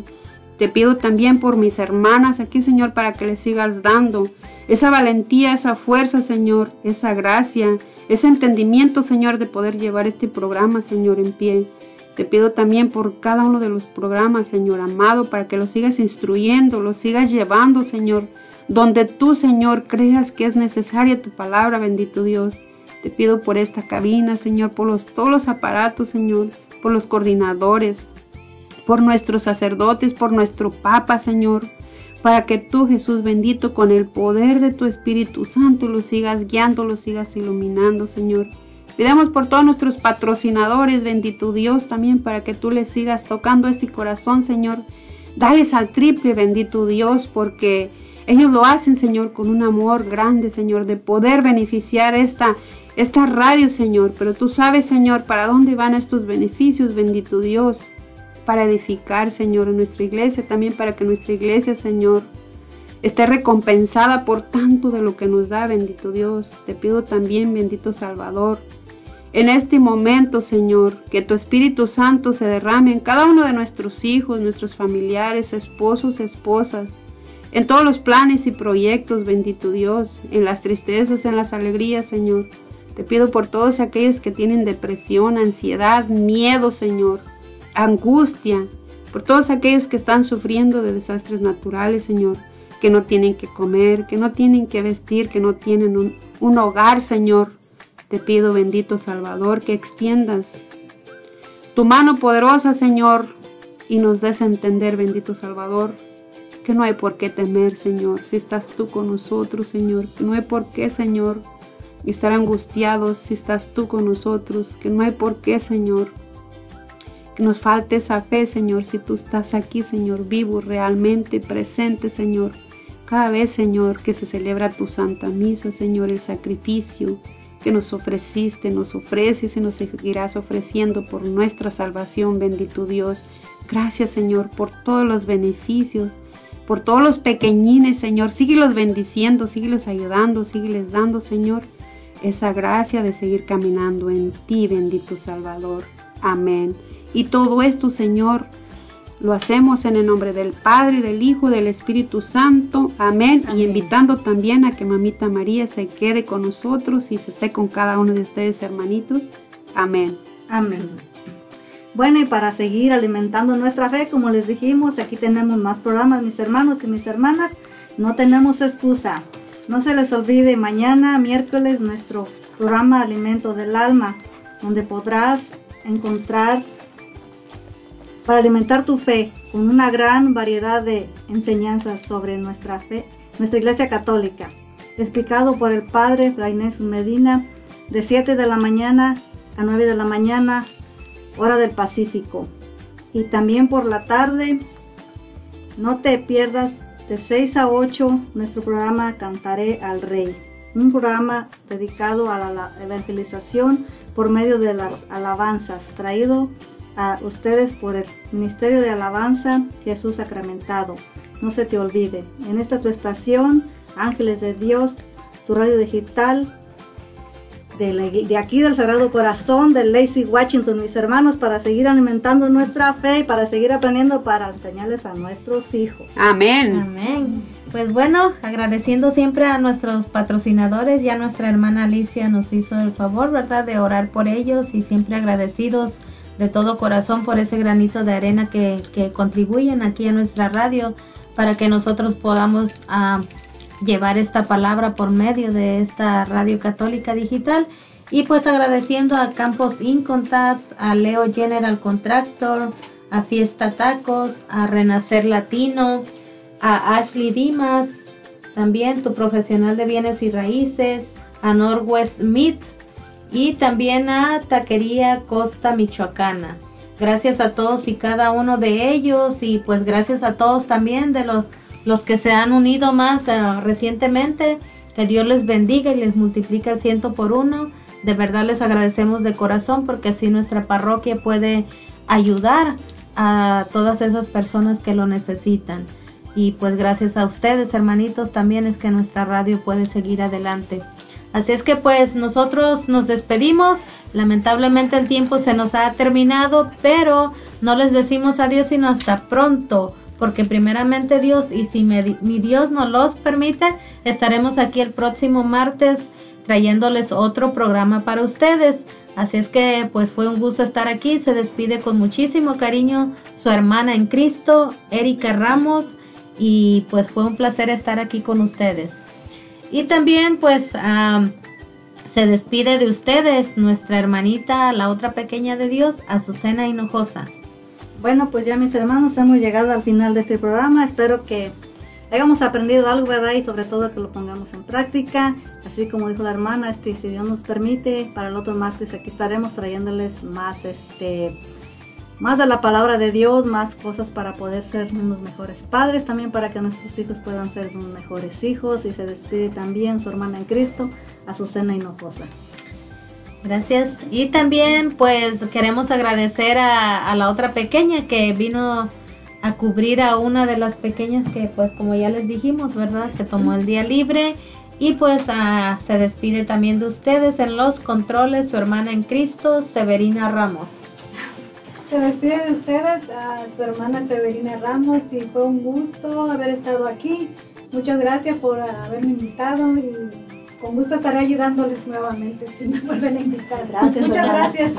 Te pido también por mis hermanas aquí, Señor, para que les sigas dando esa valentía, esa fuerza, Señor, esa gracia, ese entendimiento, Señor, de poder llevar este programa, Señor, en pie. Te pido también por cada uno de los programas, Señor amado, para que los sigas instruyendo, los sigas llevando, Señor, donde tú, Señor, creas que es necesaria tu palabra, bendito Dios. Te pido por esta cabina, Señor, por los, todos los aparatos, Señor, por los coordinadores, por nuestros sacerdotes, por nuestro Papa, Señor, para que tú, Jesús bendito, con el poder de tu Espíritu Santo, los sigas guiando, los sigas iluminando, Señor. Pidamos por todos nuestros patrocinadores, bendito Dios, también para que tú les sigas tocando este corazón, Señor. Dales al triple, bendito Dios, porque ellos lo hacen, Señor, con un amor grande, Señor, de poder beneficiar esta, esta radio, Señor. Pero tú sabes, Señor, para dónde van estos beneficios, bendito Dios. Para edificar, Señor, nuestra iglesia, también para que nuestra iglesia, Señor, esté recompensada por tanto de lo que nos da, bendito Dios. Te pido también, bendito Salvador, en este momento, Señor, que tu Espíritu Santo se derrame en cada uno de nuestros hijos, nuestros familiares, esposos, esposas, en todos los planes y proyectos, bendito Dios, en las tristezas, en las alegrías, Señor. Te pido por todos aquellos que tienen depresión, ansiedad, miedo, Señor, angustia, por todos aquellos que están sufriendo de desastres naturales, Señor, que no tienen que comer, que no tienen que vestir, que no tienen un, un hogar, Señor. Te pido, bendito Salvador, que extiendas tu mano poderosa, Señor, y nos des a entender, bendito Salvador, que no hay por qué temer, Señor, si estás tú con nosotros, Señor, que no hay por qué, Señor, estar angustiados si estás tú con nosotros, que no hay por qué, Señor, que nos falte esa fe, Señor, si tú estás aquí, Señor, vivo, realmente presente, Señor. Cada vez, Señor, que se celebra tu santa misa, Señor, el sacrificio que nos ofreciste, nos ofreces y nos seguirás ofreciendo por nuestra salvación, bendito Dios. Gracias, Señor, por todos los beneficios, por todos los pequeñines, Señor. Síguelos bendiciendo, síguelos ayudando, sígueles dando, Señor, esa gracia de seguir caminando en ti, bendito Salvador. Amén. Y todo esto, Señor, lo hacemos en el nombre del Padre, del Hijo, del Espíritu Santo. Amén. Y invitando también a que Mamita María se quede con nosotros y se esté con cada uno de ustedes, hermanitos. Amén. Amén. Bueno, y para seguir alimentando nuestra fe, como les dijimos, aquí tenemos más programas, mis hermanos y mis hermanas. No tenemos excusa. No se les olvide mañana, miércoles, nuestro programa Alimento del Alma, donde podrás encontrar para alimentar tu fe con una gran variedad de enseñanzas sobre nuestra fe, nuestra Iglesia Católica, explicado por el Padre Frainés Medina de 7 de la mañana a 9 de la mañana, hora del Pacífico. Y también por la tarde, no te pierdas de 6 a 8 nuestro programa Cantaré al Rey, un programa dedicado a la evangelización por medio de las alabanzas, traído a ustedes por el Ministerio de Alabanza Jesús Sacramentado. No se te olvide, en esta tu estación, Ángeles de Dios, tu radio digital, de, aquí del Sagrado Corazón, de Lacey Washington, mis hermanos, para seguir alimentando nuestra fe y para seguir aprendiendo para enseñarles a nuestros hijos. Amén. Amén. Pues bueno, agradeciendo siempre a nuestros patrocinadores, ya nuestra hermana Alicia nos hizo el favor, ¿verdad?, de orar por ellos y siempre agradecidos de todo corazón por ese granito de arena que, contribuyen aquí a nuestra radio para que nosotros podamos ah, llevar esta palabra por medio de esta radio católica digital. Y pues agradeciendo a Campos Incontax, a Leo General Contractor, a Fiesta Tacos, a Renacer Latino, a Ashley Dimas, también tu profesional de bienes y raíces, a Norwest Smith, y también a Taquería Costa Michoacana. Gracias a todos y cada uno de ellos y pues gracias a todos también de los, los que se han unido más eh, recientemente. Que Dios les bendiga y les multiplique el ciento por uno. De verdad les agradecemos de corazón porque así nuestra parroquia puede ayudar a todas esas personas que lo necesitan. Y pues gracias a ustedes, hermanitos, también es que nuestra radio puede seguir adelante. Así es que pues nosotros nos despedimos. Lamentablemente el tiempo se nos ha terminado, pero no les decimos adiós sino hasta pronto. Porque primeramente Dios, y si mi Dios nos los permite, estaremos aquí el próximo martes trayéndoles otro programa para ustedes. Así es que pues fue un gusto estar aquí. Se despide con muchísimo cariño su hermana en Cristo, Erika Ramos. Y pues fue un placer estar aquí con ustedes. Y también pues se despide de ustedes nuestra hermanita, la otra pequeña de Dios, Azucena Hinojosa. Bueno, pues ya mis hermanos hemos llegado al final de este programa. Espero que hayamos aprendido algo, ¿verdad? Y sobre todo que lo pongamos en práctica. Así como dijo la hermana, este, si Dios nos permite, para el otro martes aquí estaremos trayéndoles más este más de la palabra de Dios, más cosas para poder ser unos mejores padres, también para que nuestros hijos puedan ser mejores hijos. Y se despide también su hermana en Cristo, Azucena Hinojosa. Gracias. Y también pues queremos agradecer a, la otra pequeña que vino a cubrir a una de las pequeñas que pues como ya les dijimos, ¿verdad? Que tomó el día libre. Y pues ah, se despide también de ustedes en los controles su hermana en Cristo, Severina Ramos. Se despide de ustedes a su hermana Severina Ramos y fue un gusto haber estado aquí. Muchas gracias por haberme invitado y con gusto estaré ayudándoles nuevamente si me vuelven a invitar. Gracias, Muchas gracias.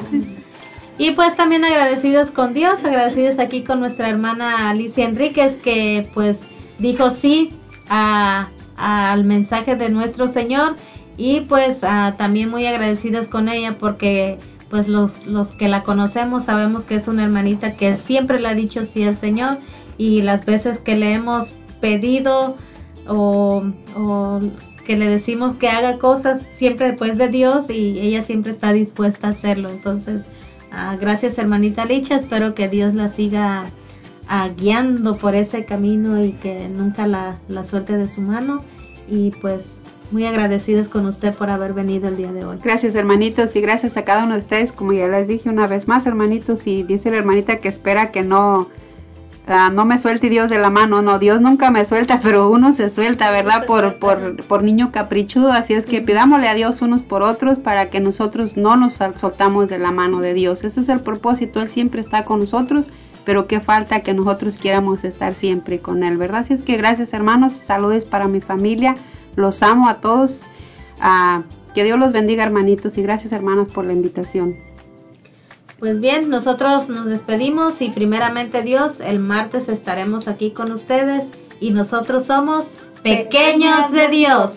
Y pues también agradecidos con Dios, agradecidos aquí con nuestra hermana Alicia Enríquez que pues dijo sí al mensaje de nuestro Señor y pues también muy agradecidas con ella porque pues los, los que la conocemos sabemos que es una hermanita que siempre le ha dicho sí al Señor y las veces que le hemos pedido o, o que le decimos que haga cosas siempre después de Dios y ella siempre está dispuesta a hacerlo. Entonces, ah, gracias hermanita Licha, espero que Dios la siga ah, guiando por ese camino y que nunca la, la suelte de su mano. Y pues muy agradecidos con usted por haber venido el día de hoy. Gracias hermanitos y gracias a cada uno de ustedes, como ya les dije una vez más hermanitos y dice la hermanita que espera que no ah, no me suelte Dios de la mano, no, Dios nunca me suelta, [laughs] pero uno se suelta, ¿verdad? por, por, por niño caprichudo, así es que pidámosle a Dios unos por otros para que nosotros no nos soltamos de la mano de Dios. Ese es el propósito, Él siempre está con nosotros, pero qué falta que nosotros quieramos estar siempre con Él, ¿verdad? Así es que gracias hermanos, saludos para mi familia, los amo a todos. Ah, que Dios los bendiga, hermanitos, y gracias, hermanos, por la invitación. Pues bien, nosotros nos despedimos y primeramente Dios, el martes estaremos aquí con ustedes y nosotros somos pequeños de Dios.